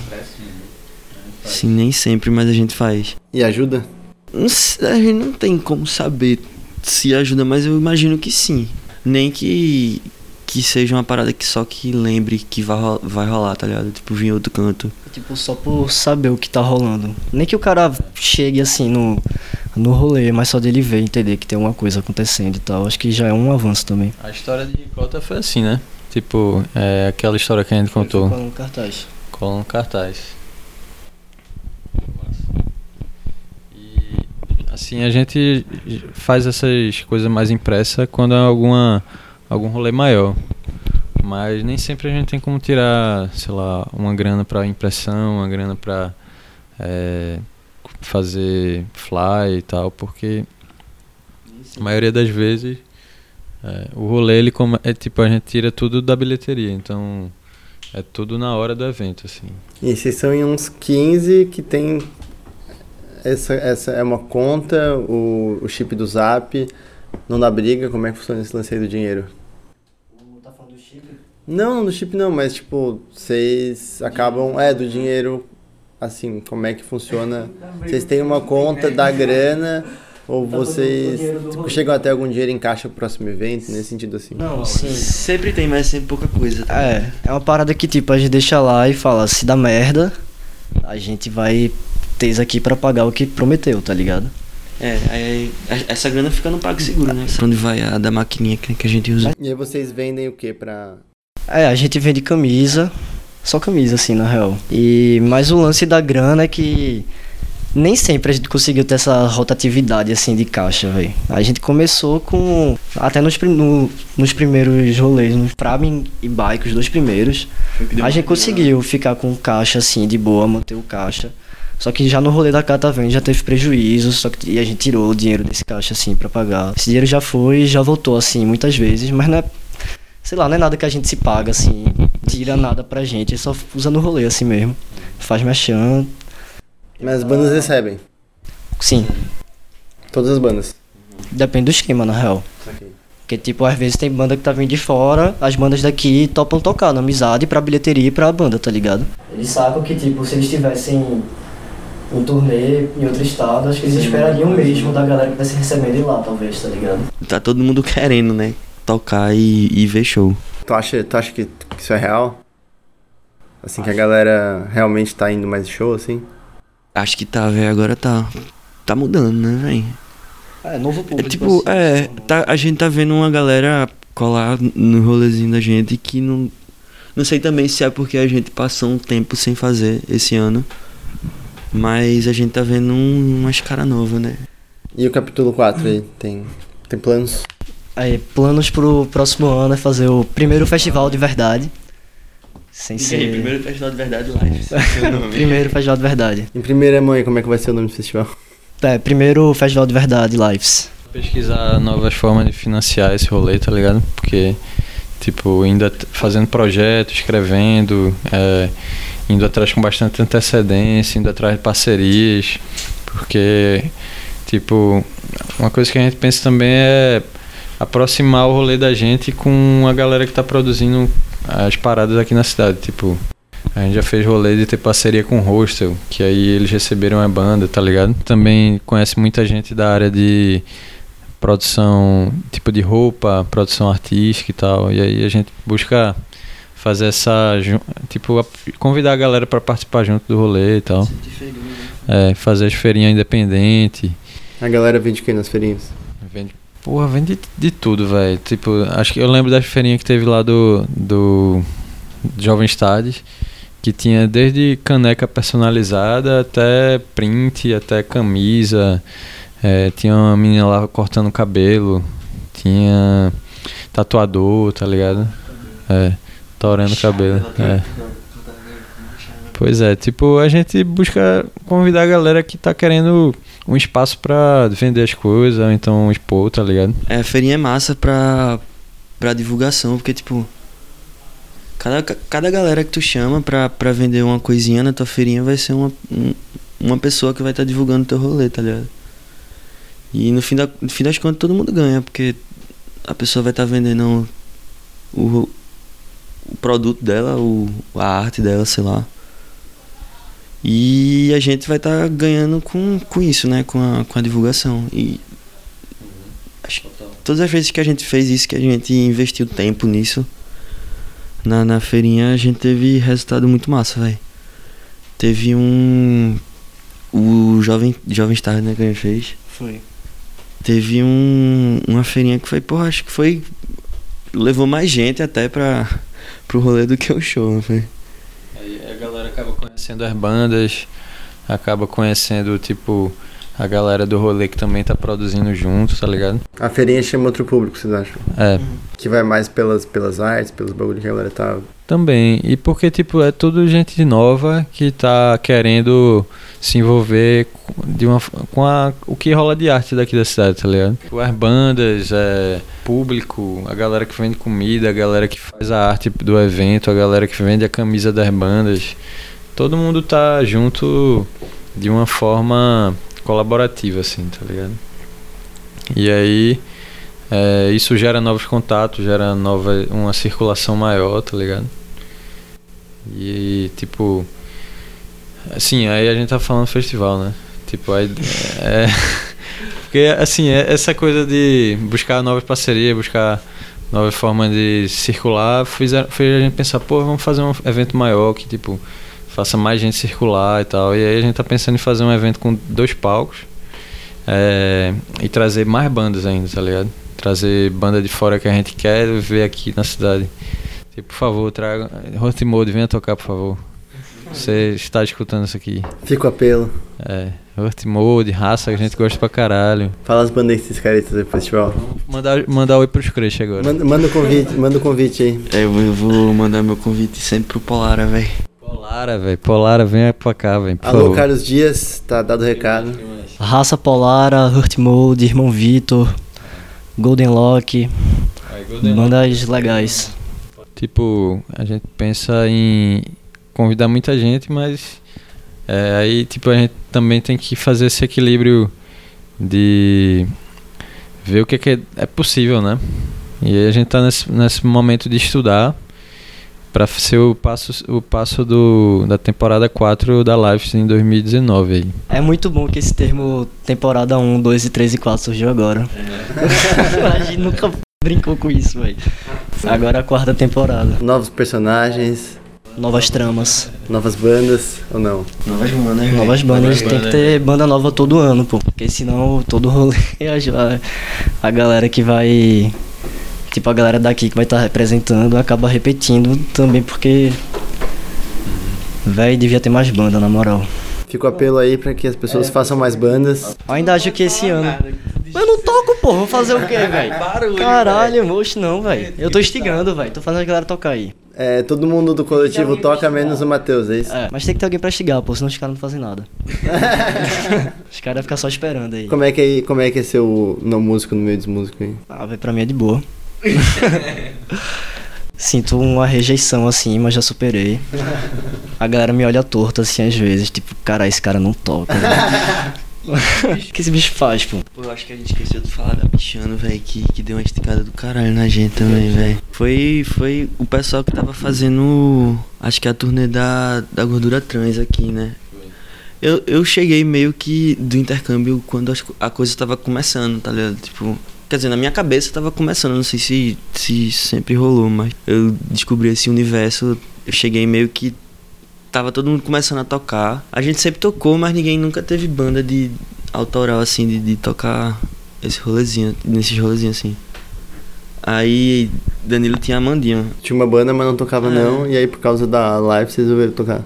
Sim, nem sempre, mas a gente faz. E ajuda? Não a gente não tem como saber se ajuda, mas eu imagino que sim. Nem que que seja uma parada que só que lembre que vai, vai rolar, tá ligado? Tipo, vir outro canto. Tipo, só por saber o que tá rolando. Nem que o cara chegue assim no, no rolê, mas só dele ver, entender que tem uma coisa acontecendo e tal. Acho que já é um avanço também. A história de Cota foi assim, né? Tipo, é aquela história que a gente contou. Colando cartaz. Colando cartaz. E assim, a gente faz essas coisas mais impressa quando é alguma algum rolê maior. Mas nem sempre a gente tem como tirar, sei lá, uma grana para impressão, uma grana para é, fazer fly e tal, porque a maioria das vezes é, o rolê ele é tipo a gente tira tudo da bilheteria, então é tudo na hora do evento assim. E vocês são em uns 15 que tem essa, essa é uma conta, o, o chip do Zap, não dá briga, como é que funciona esse lance aí do dinheiro? Tá falando do chip? Não, não do chip não, mas tipo, vocês acabam, é, do dinheiro, assim, como é que funciona? Vocês têm uma conta da grana ou Tá vocês do tipo, chegam até algum dinheiro em caixa pro próximo evento, nesse sentido assim? Não, sim. Sempre tem, mas sempre pouca coisa. tá? É, é uma parada que tipo, a gente deixa lá e fala, se dá merda, a gente vai ter isso aqui pra pagar o que prometeu, tá ligado? É, aí essa grana fica no PagSeguro, né? Pra onde vai a da maquininha que, que a gente usa. E aí vocês vendem o que pra... É, a gente vende camisa, só camisa assim, na real. E mas o lance da grana é que nem sempre a gente conseguiu ter essa rotatividade assim de caixa, velho. A gente começou com até nos, prim- no- nos primeiros rolês, nos Pramin e Bike, os dois primeiros, a gente conseguiu ficar com caixa assim de boa, manter o caixa. Só que já no rolê da Catavento já teve prejuízo, só que e a gente tirou o dinheiro desse caixa assim pra pagar. Esse dinheiro já foi e já voltou assim muitas vezes, mas não é sei lá, não é nada que a gente se paga assim, tira nada pra gente, é só usa no rolê assim mesmo. Faz mexendo. Mas as bandas recebem, Sim, todas as bandas. depende do esquema na real. Porque, tipo, às vezes tem banda que tá vindo de fora, as bandas daqui topam tocar na amizade pra bilheteria e pra banda, tá ligado? Eles sabem que, tipo, se eles tivessem um turnê em outro estado, acho que eles esperariam mesmo da galera que vai se recebendo lá, talvez, tá ligado? Tá todo mundo querendo, né? Tocar e, e ver show. Tu acha, tu acha que, que isso é real? Assim, que a galera realmente tá indo mais show, assim? Acho que tá, velho. Agora tá. Tá mudando, né, velho? É, novo É público. tipo, assim, é. Tá, a gente tá vendo uma galera colar no rolezinho da gente que não. Não sei também se é porque a gente passou um tempo sem fazer esse ano. Mas a gente tá vendo um, umas cara nova, né? E o capítulo 4 aí, tem, tem planos? Aí, planos pro próximo ano é fazer o primeiro festival de verdade. Sem ser. primeiro festival de verdade live. [laughs] primeiro festival de verdade. Em primeira aí, como é que vai ser o nome do festival? É, primeiro festival de verdade, Lives. Pesquisar novas formas de financiar esse rolê, tá ligado? Porque, tipo, ainda fazendo projeto, escrevendo, é, indo atrás com bastante antecedência, indo atrás de parcerias, porque, tipo, uma coisa que a gente pensa também é aproximar o rolê da gente com a galera que tá produzindo as paradas aqui na cidade, tipo. A gente já fez rolê de ter parceria com o Hostel, que aí eles receberam a banda, tá ligado? Também conhece muita gente da área de produção, tipo de roupa, produção artística e tal. E aí a gente busca fazer essa, tipo, a- convidar a galera pra participar junto do rolê e tal. É, fazer as feirinhas independentes. A galera vende o que nas feirinhas? Vende, porra, vende de, de tudo, velho. Tipo, acho que eu lembro das feirinhas que teve lá do, do Jovem Stades, que tinha desde caneca personalizada até print, até camisa. É, tinha uma menina lá cortando cabelo, tinha tatuador, tá ligado? É, torando cabelo. É. Pois é, tipo, a gente busca convidar a galera que tá querendo um espaço pra vender as coisas, ou então expor, tá ligado? É, a feirinha é massa pra, pra divulgação, porque, tipo, cada, cada galera que tu chama pra, pra vender uma coisinha na tua feirinha vai ser uma, um- uma pessoa que vai estar divulgando teu rolê, tá ligado? E no fim, da, no fim das contas todo mundo ganha, porque a pessoa vai estar vendendo o, o produto dela, o, a arte dela, sei lá. E a gente vai estar ganhando com, com isso, né? Com a, com a divulgação. E acho que todas as vezes que a gente fez isso, que a gente investiu tempo nisso, na, na feirinha, a gente teve resultado muito massa, velho. Teve um. O Jovem, Jovem Star, né, que a gente fez. Foi. Teve um, uma feirinha que foi, porra, acho que foi. Levou mais gente até pra, pro rolê do que o show, não foi? Aí a galera acaba conhecendo as bandas, acaba conhecendo, tipo, a galera do rolê que também tá produzindo junto, tá ligado? A feirinha chama outro público, vocês acham? É, Que vai mais pelas, pelas artes, pelos bagulhos que a galera tá. também. E porque, tipo, é tudo gente nova que tá querendo se envolver de uma, com a, o que rola de arte daqui da cidade, tá ligado? Tipo, As bandas, é, público, a galera que vende comida, a galera que faz a arte do evento, a galera que vende a camisa das bandas. Todo mundo tá junto de uma forma colaborativa, assim, tá ligado? E aí, é, isso gera novos contatos, gera nova, uma circulação maior, tá ligado? E, tipo, assim, aí a gente tá falando festival, né? Tipo, aí, é, [laughs] porque, assim, é- essa coisa de buscar novas parcerias, buscar novas formas de circular, fez a, fez a gente pensar, pô, vamos fazer um evento maior que, tipo, faça mais gente circular e tal. E aí a gente tá pensando em fazer um evento com dois palcos é, e trazer mais bandas ainda, tá ligado? Trazer banda de fora que a gente quer ver aqui na cidade. Tipo, por favor, traga. Host Mode, venha tocar, por favor. Você está escutando isso aqui. Fica o apelo. É, Host Mode, raça, que a gente gosta pra caralho. Fala as bandas que vocês querem trazer pro festival. Mandar, mandar oi pros crush agora. Manda, manda o convite, manda o convite aí. Eu, vou- eu vou mandar meu convite sempre pro Polara, velho. Polara, velho. Polara, venha pra cá, velho. Alô, favor. Carlos Dias, tá dado o recado. Raça Polara, Hurt Mode, Irmão Vitor, Golden Lock, bandas legais. Tipo, a gente pensa em convidar muita gente, mas é, aí tipo a gente também tem que fazer esse equilíbrio de ver o que é, que é possível, né? E aí a gente tá nesse, nesse momento de estudar para ser o passo o passo do, da temporada 4 da Live em 2019 aí. É muito bom que esse termo temporada 1, 2 e 3 e 4 surgiu agora. [laughs] a gente nunca brincou com isso, velho. Agora é a quarta temporada. Novos personagens, Novas tramas, novas bandas ou não? Novas bandas, velho. novas bandas. Tem que ter banda nova todo ano, pô. Porque senão todo rolê [laughs] a, a galera que vai. Tipo, a galera daqui que vai estar representando acaba repetindo também porque. Véi, devia ter mais banda, na moral. Fica o apelo aí pra que as pessoas façam mais bandas. Eu ainda acho que esse ano. Mas eu não toco, pô. Vou fazer o quê, velho? Caralho, moço, não, velho. Eu tô instigando, velho. Tô fazendo a galera tocar aí. É, todo mundo do coletivo toca, menos o Matheus, é isso? É, mas tem que ter alguém pra instigar, pô. Senão os caras não fazem nada. [laughs] os caras vão ficar só esperando aí. Como é que é, como é, que é ser o não músico no meio dos músicos aí? Ah, velho, pra mim é de boa. [laughs] Sinto uma rejeição assim, mas já superei. A galera me olha torto assim às vezes, tipo, cara, esse cara não toca. velho. [laughs] O que esse bicho faz, pô? Pô, eu acho que a gente esqueceu de falar da Bichano, velho, que, que deu uma esticada do caralho na gente também, velho. Foi, foi o pessoal que tava fazendo, acho que a turnê da, da gordura trans aqui, né? Eu, eu cheguei meio que do intercâmbio quando a coisa tava começando, tá ligado? Tipo, quer dizer, na minha cabeça tava começando, não sei se, se sempre rolou, mas eu descobri esse universo, eu cheguei meio que tava todo mundo começando a tocar. A gente sempre tocou, mas ninguém nunca teve banda de autoral assim, de, de tocar esse rolezinho, nesses rolezinhos assim. Aí Danilo tinha a Mandinha. Tinha uma banda, mas não tocava É. não, e aí por causa da live vocês resolveram tocar.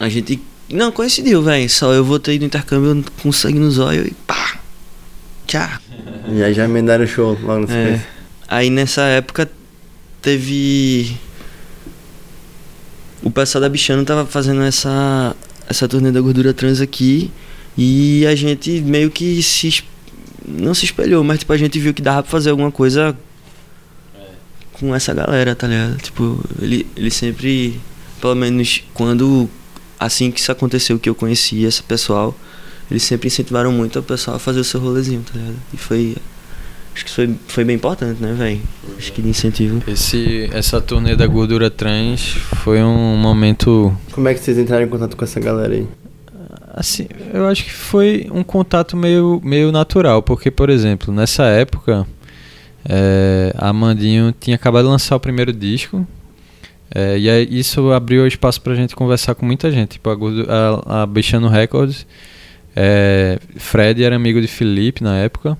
A gente. Não, coincidiu, velho. Só eu voltei do intercâmbio com sangue nos olhos e pá! Tchau! E aí já emendaram o show logo na É. Aí nessa época teve. O pessoal da Bichano tava fazendo essa, essa turnê da gordura trans aqui e a gente meio que se. Não se espelhou, mas tipo, a gente viu que dava pra fazer alguma coisa com essa galera, tá ligado? Tipo, ele, ele sempre. Pelo menos quando. Assim que isso aconteceu, que eu conheci esse pessoal, eles sempre incentivaram muito o pessoal a fazer o seu rolezinho, tá ligado? E foi. Acho que isso foi, foi bem importante, né, velho? Acho que de incentivo. Esse, essa turnê da gordura trans foi um momento Como é que vocês entraram em contato com essa galera aí? Assim, eu acho que foi um contato meio, meio natural, porque, por exemplo, nessa época, é, a Mandinho tinha acabado de lançar o primeiro disco, é, e aí isso abriu espaço pra gente conversar com muita gente, tipo a, a, a Bichano Records, é, Fred era amigo de Felipe na época,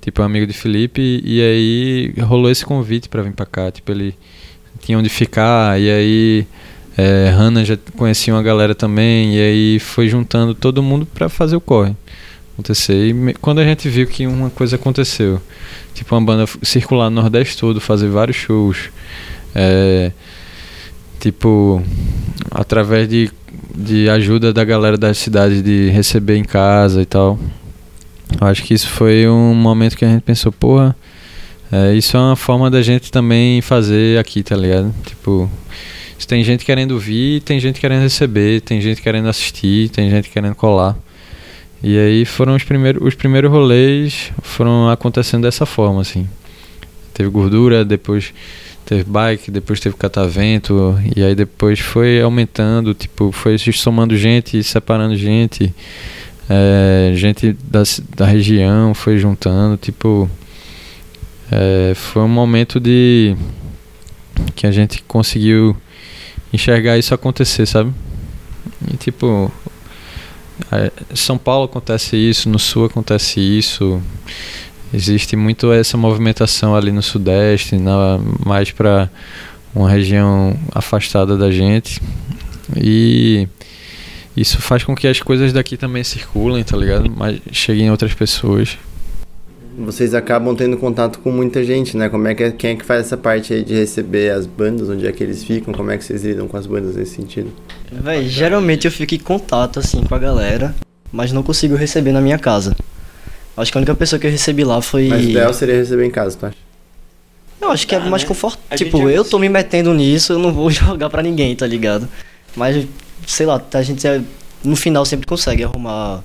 tipo, amigo de Felipe, e aí rolou esse convite pra vir pra cá, tipo, ele tinha onde ficar, e aí é, Hannah já conhecia uma galera também, e aí foi juntando todo mundo pra fazer o corre. acontecer. E me- quando a gente viu que uma coisa aconteceu, tipo uma banda circular no Nordeste todo, fazer vários shows, é, tipo, através de, de ajuda da galera da cidade de receber em casa e tal. Eu acho que isso foi um momento que a gente pensou, porra, é, isso é uma forma da gente também fazer aqui, tá ligado? Tipo, tem gente querendo vir, tem gente querendo receber, tem gente querendo assistir, tem gente querendo colar. E aí foram os primeiros, os primeiros rolês foram acontecendo dessa forma, assim. Teve gordura, depois teve bike, depois teve catavento, e aí depois foi aumentando, tipo, foi somando gente, separando gente, é, gente da, da região foi juntando, tipo, é, foi um momento de que a gente conseguiu enxergar isso acontecer, sabe? E tipo, é, São Paulo acontece isso, no Sul acontece isso. Existe muito essa movimentação ali no Sudeste, na, mais para uma região afastada da gente. E isso faz com que as coisas daqui também circulem, tá ligado? Mas cheguem em outras pessoas. Vocês acabam tendo contato com muita gente, né? Como é que é- quem é que faz essa parte aí de receber as bandas, onde é que eles ficam, como é que vocês lidam com as bandas nesse sentido? Véi, geralmente eu fico em contato assim com a galera, mas não consigo receber na minha casa. Acho que a única pessoa que eu recebi lá foi. Mas o ideal seria receber em casa, tu acha? Eu acho que é Ah, mais né? confortável. Tipo, eu tô conseguiu. me metendo nisso, eu não vou [laughs] jogar pra ninguém, tá ligado? Mas, sei lá, a gente é- no final sempre consegue arrumar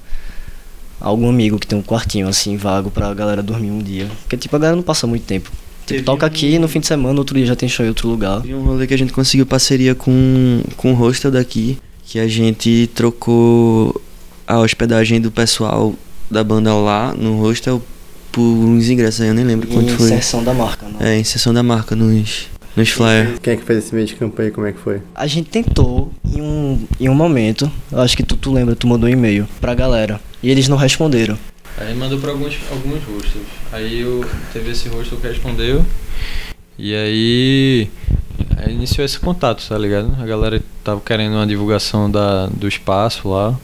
algum amigo que tem um quartinho assim, vago pra galera dormir um dia. Porque, tipo, a galera não passa muito tempo. Tipo, toca um- aqui, no fim de semana, outro dia já tem show em outro lugar. Teve um rolê que a gente conseguiu parceria com, com o hostel daqui, que a gente trocou a hospedagem do pessoal da banda lá no hostel por uns ingressos aí, eu nem lembro quanto Em foi. inserção da marca, né? É, em sessão da marca nos, nos flyers. Quem é que fez esse meio de campo aí, como é que foi? A gente tentou em um, em um momento, eu acho que tu, tu lembra, tu mandou um e-mail pra galera. E eles não responderam. Aí mandou para alguns, alguns hostels. Aí eu, teve esse hostel que respondeu. E aí, aí iniciou esse contato, tá ligado? A galera tava querendo uma divulgação da, do espaço lá.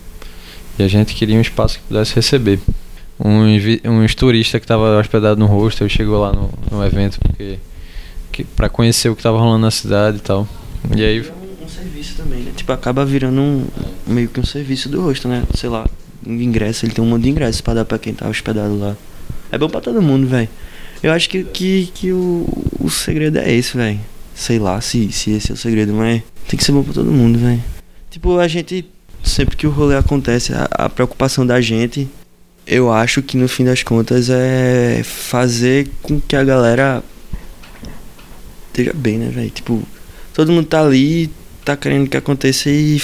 E a gente queria um espaço que pudesse receber. Uns, vi- uns turistas que tava hospedado no hostel chegou lá no, no evento porque, pra conhecer o que tava rolando na cidade e tal. E aí Um, um serviço também, né? Tipo, acaba virando um, meio que um serviço do hostel, né? Sei lá, ingresso, ele tem um monte de ingressos pra dar pra quem tá hospedado lá. É bom pra todo mundo, velho. Eu acho que, que, que o, o segredo é esse, velho. Sei lá se, se esse é o segredo, mas tem que ser bom pra todo mundo, velho. Tipo, a gente, sempre que o rolê acontece, a, a preocupação da gente, eu acho que no fim das contas é fazer com que a galera esteja bem, né, velho? Tipo, todo mundo tá ali, tá querendo que aconteça e,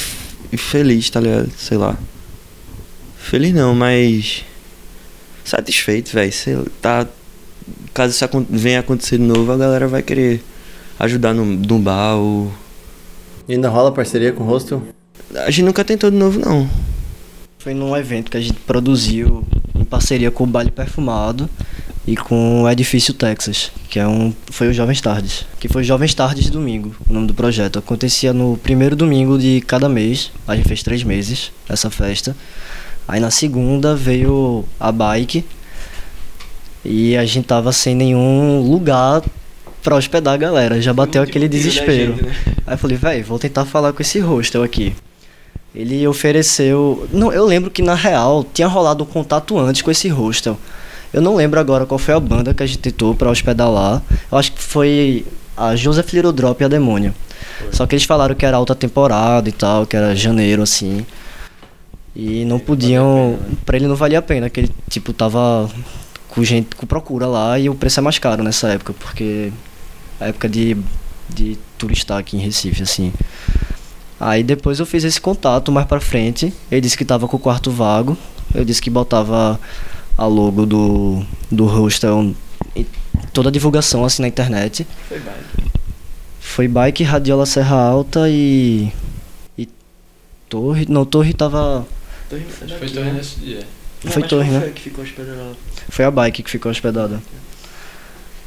e feliz, tá ligado? Sei lá. Feliz não, mas. Satisfeito, velho. Sei lá, Tá. Caso isso venha acontecer de novo, a galera vai querer ajudar no, no bar ou. E ainda rola parceria com o hostel? A gente nunca tentou de novo, não. Foi num evento que a gente produziu em parceria com o Baile Perfumado e com o Edifício Texas, que é um foi o Jovens Tardes, que foi Jovens Tardes domingo, o nome do projeto. Acontecia no primeiro domingo de cada mês. A gente fez três meses essa festa. Aí na segunda veio a bike e a gente tava sem nenhum lugar pra hospedar a galera. Já bateu aquele desespero. Aí eu falei, velho, vou tentar falar com esse hostel aqui. Ele ofereceu. Não, eu lembro que na real tinha rolado um contato antes com esse hostel. Eu não lembro agora qual foi a banda que a gente tentou pra hospedar lá. Eu acho que foi a Joseph Little Drop e a Demônio. Só que eles falaram que era alta temporada e tal, que era janeiro assim. E não podiam. Pra ele não valia a pena, que ele tipo tava com gente com procura lá e o preço é mais caro nessa época, porque é época de, de turistar aqui em Recife, assim. Aí depois eu fiz esse contato mais pra frente. Ele disse que tava com o quarto vago. Eu disse que botava a logo do, do hostel em toda a divulgação assim na internet. Foi bike. Foi bike, radiola Serra Alta e. e Torre. Não, Torre tava. foi torre nesse dia. Foi Torre, né? Foi que ficou hospedado lá. Foi a bike que ficou hospedada.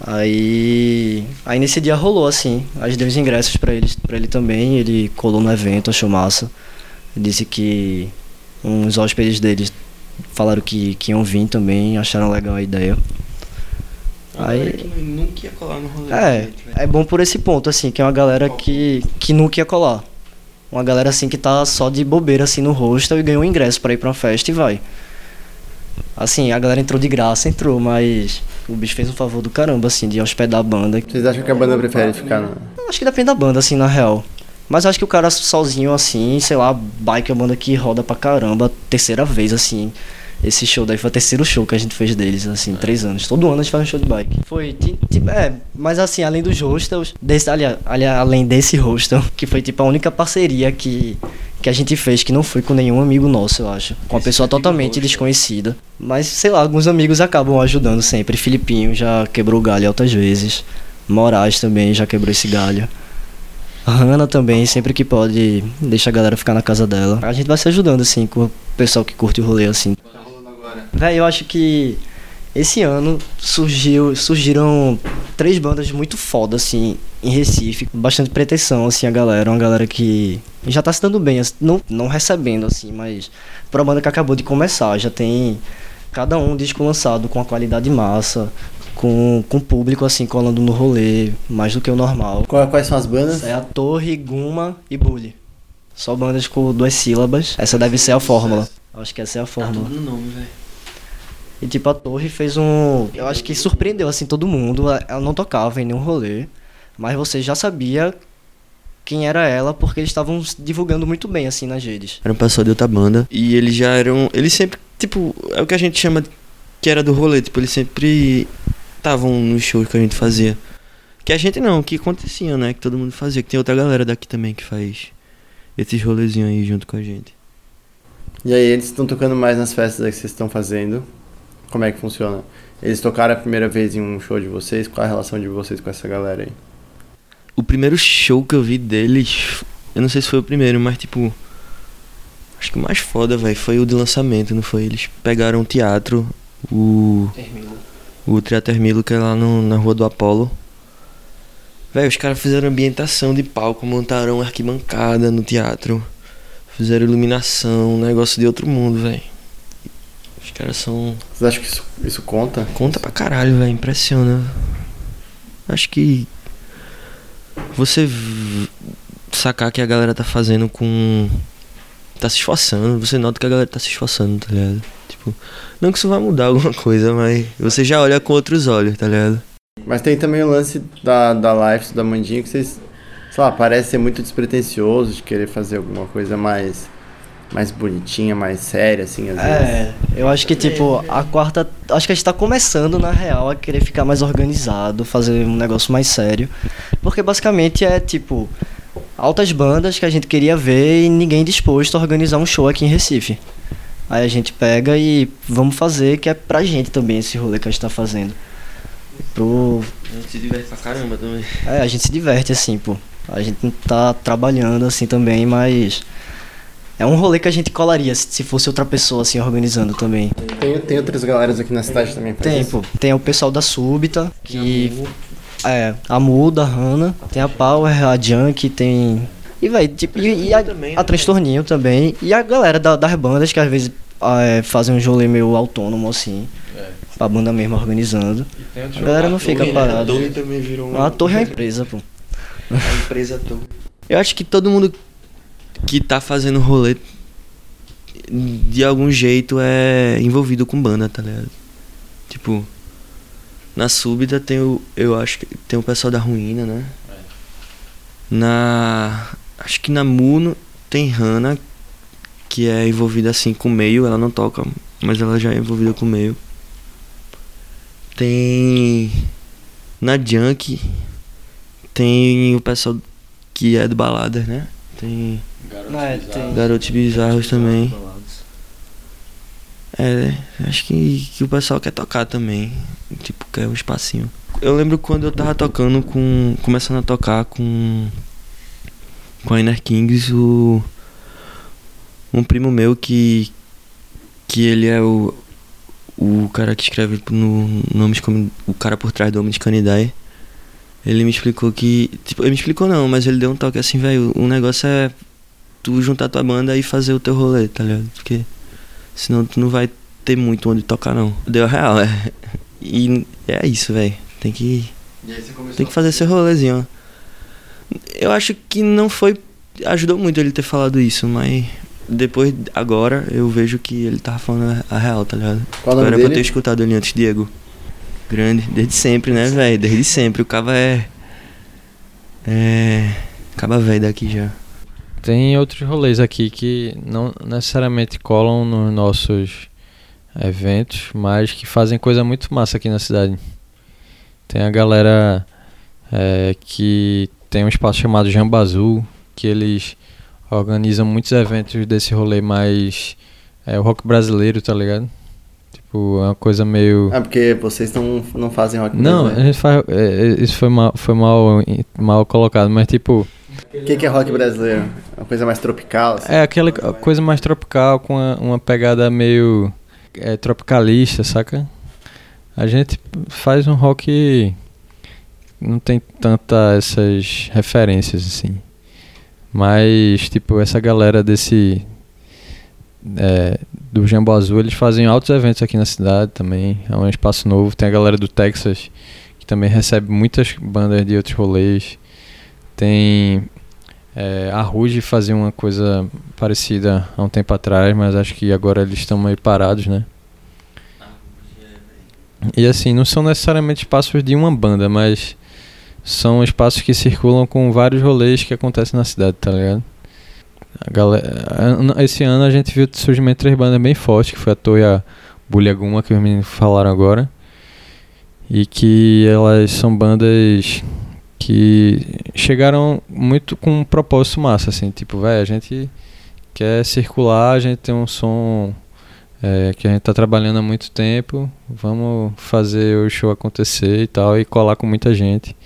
Aí, aí nesse dia rolou assim, a gente deu os ingressos pra ele, pra ele também, ele colou no evento, achou massa. Disse que uns hóspedes deles falaram que, que iam vir também, acharam legal a ideia. Aí que nunca ia colar no rolê. É, é bom por esse ponto, assim, que é uma galera que, que nunca ia colar. Uma galera assim que tá só de bobeira assim no hostel e ganhou um ingresso para ir pra uma festa e vai. Assim, a galera entrou de graça, entrou, mas o bicho fez um favor do caramba, assim, de hospedar a banda. Vocês acham que a banda prefere ficar no... Acho que depende da banda, assim, na real. Mas acho que o cara sozinho, assim, sei lá, bike é uma banda que roda pra caramba, terceira vez, assim. Esse show daí foi o terceiro show que a gente fez deles, assim, três anos. Todo ano a gente faz um show de bike. Foi, tipo, é, mas assim, além dos hostels, desse, ali, ali, além desse hostel, que foi tipo a única parceria que, que a gente fez, que não foi com nenhum amigo nosso, eu acho. Com uma pessoa totalmente desconhecida. Mas, sei lá, alguns amigos acabam ajudando sempre. Filipinho já quebrou o galho altas vezes. Moraes também já quebrou esse galho. Hanna também, sempre que pode, deixa a galera ficar na casa dela. A gente vai se ajudando, assim, com o pessoal que curte o rolê, assim. Véi, eu acho que esse ano surgiu, surgiram três bandas muito foda, assim, em Recife. Bastante pretensão, assim, a galera. Uma galera que já tá se dando bem, assim, não, não recebendo, assim, mas pra uma banda que acabou de começar, já tem cada um disco lançado com a qualidade massa, com, com público, assim, colando no rolê, mais do que o normal. Quais são as bandas? É a Torre, Guma e Bully. Só bandas com duas sílabas. Essa deve ser a fórmula. Acho que essa é a fórmula. Tá tudo no nome, velho. E tipo, a Torre fez um. Eu acho que surpreendeu assim todo mundo. Ela não tocava em nenhum rolê. Mas você já sabia quem era ela, porque eles estavam divulgando muito bem assim nas redes. Era um pessoal de outra banda. E eles já eram. Eles sempre. Tipo, é o que a gente chama que era do rolê. Tipo, eles sempre estavam nos shows que a gente fazia. Que a gente não, que acontecia, né? Que todo mundo fazia. Que tem outra galera daqui também que faz esses rolezinhos aí junto com a gente. E aí, eles estão tocando mais nas festas que vocês estão fazendo? Como é que funciona? Eles tocaram a primeira vez em um show de vocês? Qual a relação de vocês com essa galera aí? O primeiro show que eu vi deles, eu não sei se foi o primeiro, mas tipo. Acho que o mais foda, velho, foi o de lançamento, não foi? Eles pegaram o teatro, o. Termilo. O Teatro que é lá no, na Rua do Apolo. Velho, os caras fizeram ambientação de palco, montaram arquibancada no teatro. Fizeram iluminação, um negócio de outro mundo, velho. Os caras são. Vocês acham que isso, isso conta? Conta pra caralho, velho. Impressiona. Acho que. Você sacar que a galera tá fazendo com. Tá se esforçando. Você nota que a galera tá se esforçando, tá ligado? Tipo, não que isso vai mudar [laughs] alguma coisa, mas você já olha com outros olhos, tá ligado? Mas tem também o lance da, da live da Mandinha que vocês, sei lá, parece ser muito despretensioso de querer fazer alguma coisa mais mais bonitinha, mais séria, assim, às vezes. É, eu acho que tipo, a quarta. Acho que a gente tá começando, na real, a querer ficar mais organizado, fazer um negócio mais sério. Porque basicamente é tipo. Altas bandas que a gente queria ver e ninguém disposto a organizar um show aqui em Recife. Aí a gente pega e vamos fazer, que é pra gente também esse rolê que a gente tá fazendo. Pro. A gente se diverte pra caramba também. É, a gente se diverte assim, pô. A gente não tá trabalhando assim também, mas. É um rolê que a gente colaria se fosse outra pessoa assim organizando também. Tem, tem outras galeras aqui na cidade também? Tem, isso? pô. Tem o pessoal da Súbita, que. É, a Muda, a Hanna, tem a Power, a Junk, tem. E, vai tipo, e, e a, também, a né? Transtorninho também. E a galera da- das bandas que às vezes ah, é, fazem um rolê meio autônomo assim. Pra banda mesmo organizando. A galera não fica A parada. torre também virou um- A torre é a empresa, pô. A empresa toda. Eu acho que todo mundo que tá fazendo rolê de algum jeito é envolvido com banda, tá ligado? Tipo, na súbita tem o. Eu acho que tem o pessoal da ruína, né? Na. Acho que na Muno tem Hannah, que é envolvida assim com o meio, ela não toca, mas ela já é envolvida com o meio. Tem. Na Junk tem o pessoal que é do baladas, né? Tem É, tem. Garotos Bizarros também. É, acho que, que o pessoal quer tocar também. Tipo, quer um espacinho. Eu lembro quando eu tava tocando com. Começando a tocar com. Com a Inner Kings, o. Um primo meu que. Que ele é o. O cara que escreve no nomes como. O cara por trás do Homem de Canidae. Ele me explicou que. Tipo, ele me explicou não, mas ele deu um toque assim, velho. O negócio é tu juntar tua banda e fazer o teu rolê, tá ligado? Porque senão tu não vai ter muito onde tocar, não. Deu real, é. E é isso, velho. Tem que. Tem que fazer seu rolezinho. Eu acho que não foi. Ajudou muito ele ter falado isso, mas depois, agora, eu vejo que ele tava falando a real, tá ligado? Qual o Era dele? pra ter escutado ele antes, Diego. Grande, desde sempre, né, velho? Desde sempre. O cava é. É. Caba velho daqui já. Tem outros rolês aqui que não necessariamente colam nos nossos eventos, mas que fazem coisa muito massa aqui na cidade. Tem a galera é, que tem um espaço chamado Jamba Azul, que eles organizam muitos eventos desse rolê mais é, o rock brasileiro, tá ligado? Tipo, é uma coisa meio. Ah, porque vocês não, não fazem rock Não, a gente faz. é, é, isso foi mal, foi mal, mal colocado, mas tipo. O que, que é rock brasileiro? Uma coisa mais tropical? assim? É aquela coisa mais tropical, com uma, uma pegada meio é, tropicalista, saca? A gente faz um rock. Não tem tanta essas referências assim. Mas, tipo, essa galera desse. é, do Jambo Azul, eles fazem altos eventos aqui na cidade também. É um espaço novo. Tem a galera do Texas, que também recebe muitas bandas de outros rolês. Tem. É, a Ruge fazia uma coisa parecida há um tempo atrás, mas acho que agora eles estão meio parados, né? E assim, não são necessariamente espaços de uma banda, mas são espaços que circulam com vários rolês que acontecem na cidade, tá ligado? Galera, esse ano a gente viu o surgimento de três bandas bem fortes, que foi a Toa e a Bulhaguma, que os meninos falaram agora. E que elas são bandas que chegaram muito com um propósito massa, assim, tipo, velho, a gente quer circular, a gente tem um som é, que a gente tá trabalhando há muito tempo, vamos fazer o show acontecer e tal, e colar com muita gente.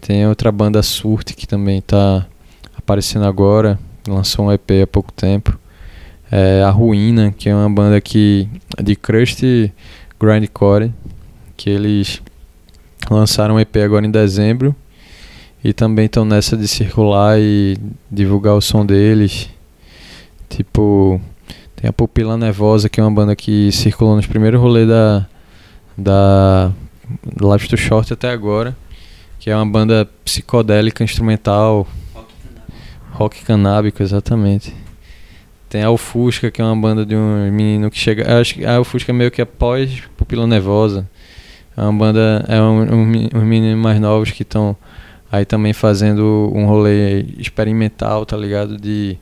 Tem outra banda Surte que também tá aparecendo agora, lançou um EP há pouco tempo. É, a Ruína, que é uma banda que de crust grindcore, que eles lançaram um EP agora em dezembro e também estão nessa de circular e divulgar o som deles. Tipo, tem a Pupila Nevosa, que é uma banda que circulou nos primeiros rolês da da Live to Short até agora, que é uma banda psicodélica instrumental, rock canábico, exatamente. Tem a Ufusca, que é uma banda de um menino que chega. Acho que a Ufusca é meio que após Pupila Nevosa. É uma banda. É um, um, uns meninos mais novos que estão aí também fazendo um rolê experimental, tá ligado? De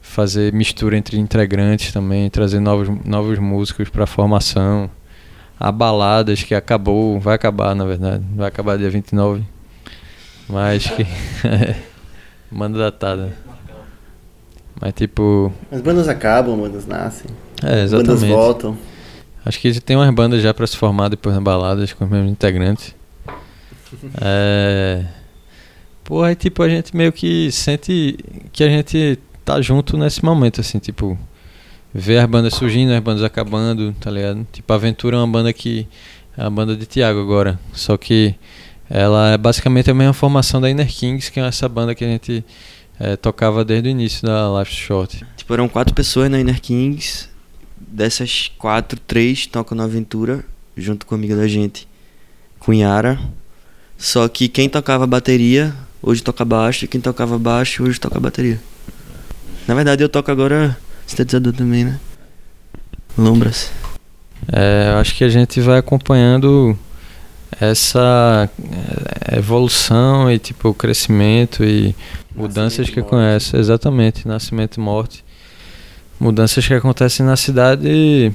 fazer mistura entre integrantes também, trazer novos, novos músicos pra formação. A Baladas, que acabou, vai acabar na verdade, vai acabar dia 29. Mas que. [laughs] Manda datada. Mas tipo. As bandas acabam, bandas nascem. É, Bandas exatamente. voltam. Acho que tem umas bandas já pra se formar depois na baladas com os mesmos integrantes. é. Pô, aí tipo, a gente meio que sente que a gente tá junto nesse momento, assim, tipo. Ver as bandas surgindo, as bandas acabando, tá ligado? Tipo, Aventura é uma banda que. É a banda de Thiago agora. Só que ela é basicamente a mesma formação da Inner Kings, que é essa banda que a gente é, tocava desde o início da Life Short. Tipo, eram quatro pessoas na Inner Kings. Dessas quatro, três tocam na Aventura, junto com a amiga da gente, com Yara. Só que quem tocava bateria, hoje toca baixo, e quem tocava baixo, hoje toca bateria. Na verdade, eu toco agora sintetizador também, né? Lombras. É, eu acho que a gente vai acompanhando essa é, evolução e tipo o crescimento e mudanças que conhece exatamente nascimento e morte mudanças que acontecem na cidade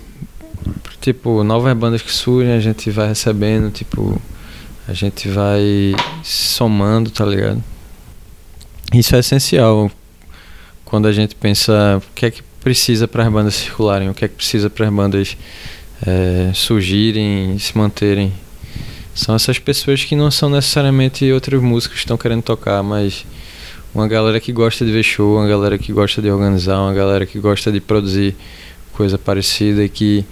tipo novas bandas que surgem a gente vai recebendo tipo a gente vai somando tá ligado isso é essencial quando a gente pensa o que é que precisa para as bandas circularem o que é que precisa para as bandas é, surgirem se manterem. São essas pessoas que não são necessariamente outros músicos que estão querendo tocar, mas uma galera que gosta de ver show, uma galera que gosta de organizar, uma galera que gosta de produzir coisa parecida e que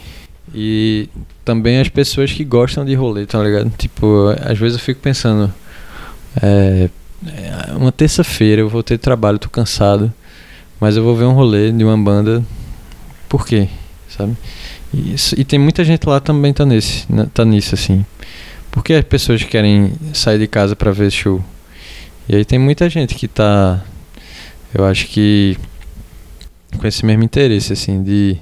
e também as pessoas que gostam de rolê, tá ligado? Tipo, às vezes eu fico pensando, é, é, uma terça-feira eu vou ter trabalho, tô cansado, mas eu vou ver um rolê de uma banda, por quê? Sabe? Isso, e tem muita gente lá também tá nesse, né, tá nisso assim. Porque as pessoas querem sair de casa para ver show. E aí tem muita gente que tá eu acho que com esse mesmo interesse assim de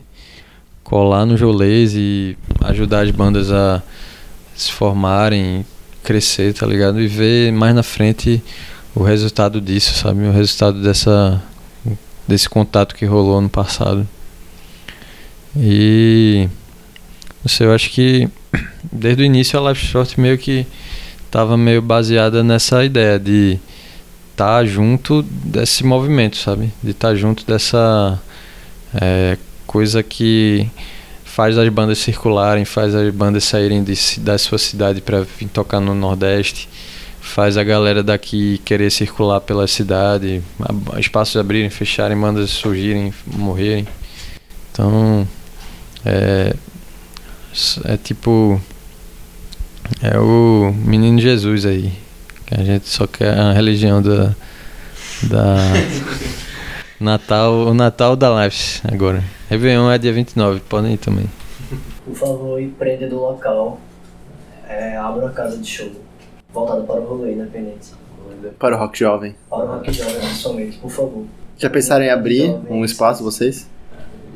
colar no Jolês e ajudar as bandas a se formarem, crescer, tá ligado? E ver mais na frente o resultado disso, sabe? O resultado dessa desse contato que rolou no passado. E não sei, eu acho que desde o início a Live Short meio que tava meio baseada nessa ideia de estar tá junto desse movimento, sabe? De estar tá junto dessa é, coisa que faz as bandas circularem, faz as bandas saírem de, da sua cidade para vir tocar no Nordeste, faz a galera daqui querer circular pela cidade, espaços abrirem, fecharem, bandas surgirem, morrerem. Então, é, é tipo. É o menino Jesus aí. Que a gente só quer a religião da. Da. [laughs] Natal, o Natal da Lives agora. Réveillon é dia 29, podem ir também. Por favor, empreendedor local, é, abra uma casa de show voltada para o rolê independente. Para o rock jovem. Para o rock jovem, principalmente, por favor. Já pensaram em abrir um espaço, vocês?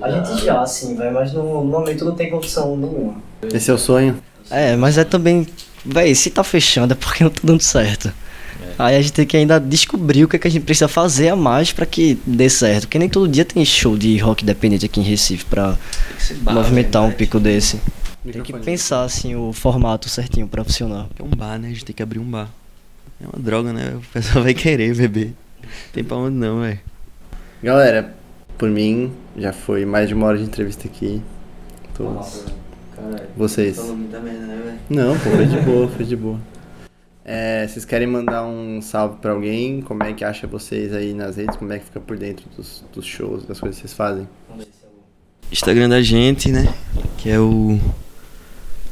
A gente já, sim, vai, mas no, no momento não tem condição nenhuma. Esse é o sonho? É, mas é também. Véi, se tá fechando é porque não tá dando certo. Aí a gente tem que ainda descobrir o que, é que a gente precisa fazer a mais para que dê certo. Porque nem todo dia tem show de rock independente aqui em Recife pra movimentar um pico desse. Tem que pensar assim o formato certinho pra funcionar. É um bar, né? A gente tem que abrir um bar. É uma droga, né? O pessoal vai querer beber. Tem pra onde não, velho. Galera, por mim, já foi mais de uma hora de entrevista aqui. Todos. Vocês. Né, Não, pô, foi de boa, foi de boa. É, vocês querem mandar um salve pra alguém? Como é que acha vocês aí nas redes? Como é que fica por dentro dos, dos shows, das coisas que vocês fazem? Instagram da gente, né? Que é o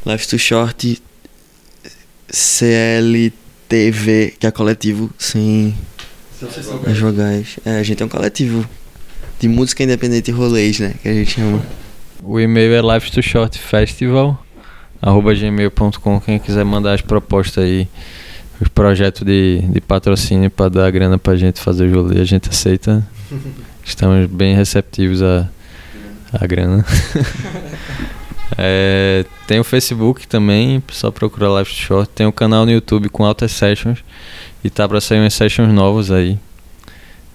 Life to Short CLTV, que é coletivo sem as vogais. É, a gente é um coletivo de música independente e rolês, né? Que a gente chama. O e-mail é live to short festival arroba gmail.com quem quiser mandar as propostas aí os projetos de, de patrocínio para dar grana pra gente fazer o rolê a gente aceita. [laughs] Estamos bem receptivos a, a grana. [laughs] É, tem o Facebook também só procurar live to short. Tem o canal no YouTube com altas sessions. E tá para sair umas sessions novas aí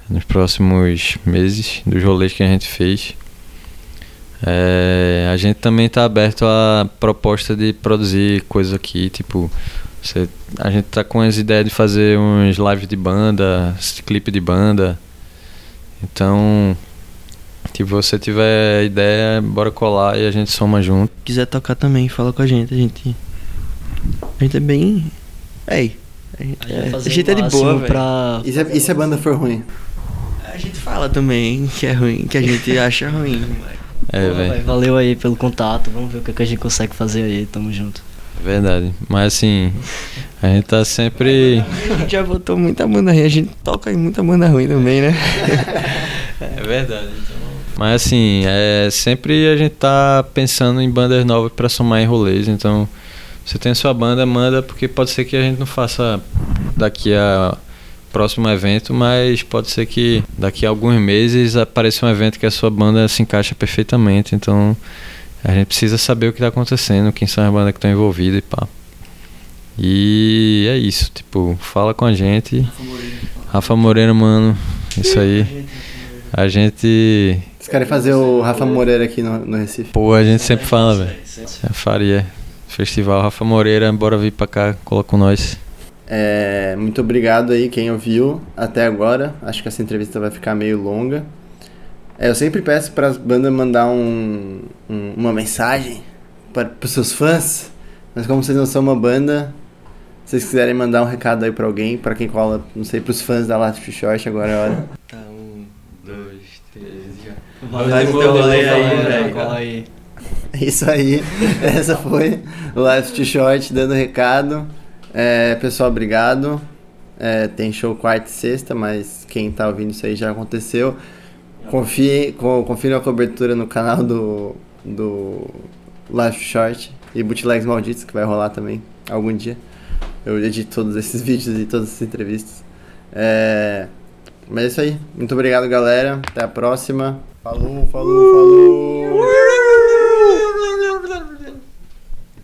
nos próximos meses dos rolês que a gente fez. É, a gente também está aberto à proposta de produzir coisas aqui, tipo, você, a gente tá com as ideias de fazer uns lives de banda, clipe de banda. Então, se você tiver ideia, bora colar e a gente soma junto. Quiser tocar também, fala com a gente, a gente a gente é bem, ei, a gente, é, a gente é de boa, pra... E se, e se a banda for ruim? A gente fala também que é ruim, que a gente [laughs] acha ruim. É, velho. Valeu aí pelo contato, vamos ver o que, que a gente consegue fazer aí, tamo junto. É verdade, mas assim, a gente tá sempre. A gente já botou muita banda ruim, a gente toca em muita banda ruim também, né? [laughs] é verdade. Então... Mas assim, é, sempre a gente tá pensando em bandas novas para somar em rolês, então você tem a sua banda, manda, porque pode ser que a gente não faça daqui a próximo evento, mas pode ser que daqui a alguns meses apareça um evento que a sua banda se encaixa perfeitamente. Então a gente precisa saber o que está acontecendo, quem são as bandas que estão envolvidas e pá. E é isso, tipo, fala com a gente. Rafa Moreira, Rafa Moreira mano, isso aí. A gente. Vocês querem fazer o Rafa Moreira aqui no, no Recife? Pô, a gente sempre fala, velho. Faria. Festival Rafa Moreira, bora vir pra cá, cola com nós. É, muito obrigado aí quem ouviu até agora. Acho que essa entrevista vai ficar meio longa. É, eu sempre peço para as bandas mandar um, um, uma mensagem para os seus fãs, mas como vocês não são uma banda, se vocês quiserem mandar um recado aí para alguém, para quem cola, não sei, para os fãs da Last Short, agora é a hora. [laughs] Tá, um, dois, três, já. Vai no teu rolê aí, aí. Isso aí, [laughs] essa foi o Last Short dando recado. É, pessoal, obrigado. É, tem show quarta e sexta, mas quem tá ouvindo isso aí já aconteceu. Confie, confie na cobertura no canal do, do Live Short e Bootlegs Malditos, que vai rolar também algum dia. Eu edito todos esses [laughs] vídeos e todas essas entrevistas. É... Mas é isso aí. Muito obrigado, galera. Até a próxima. Falou, falou, falou!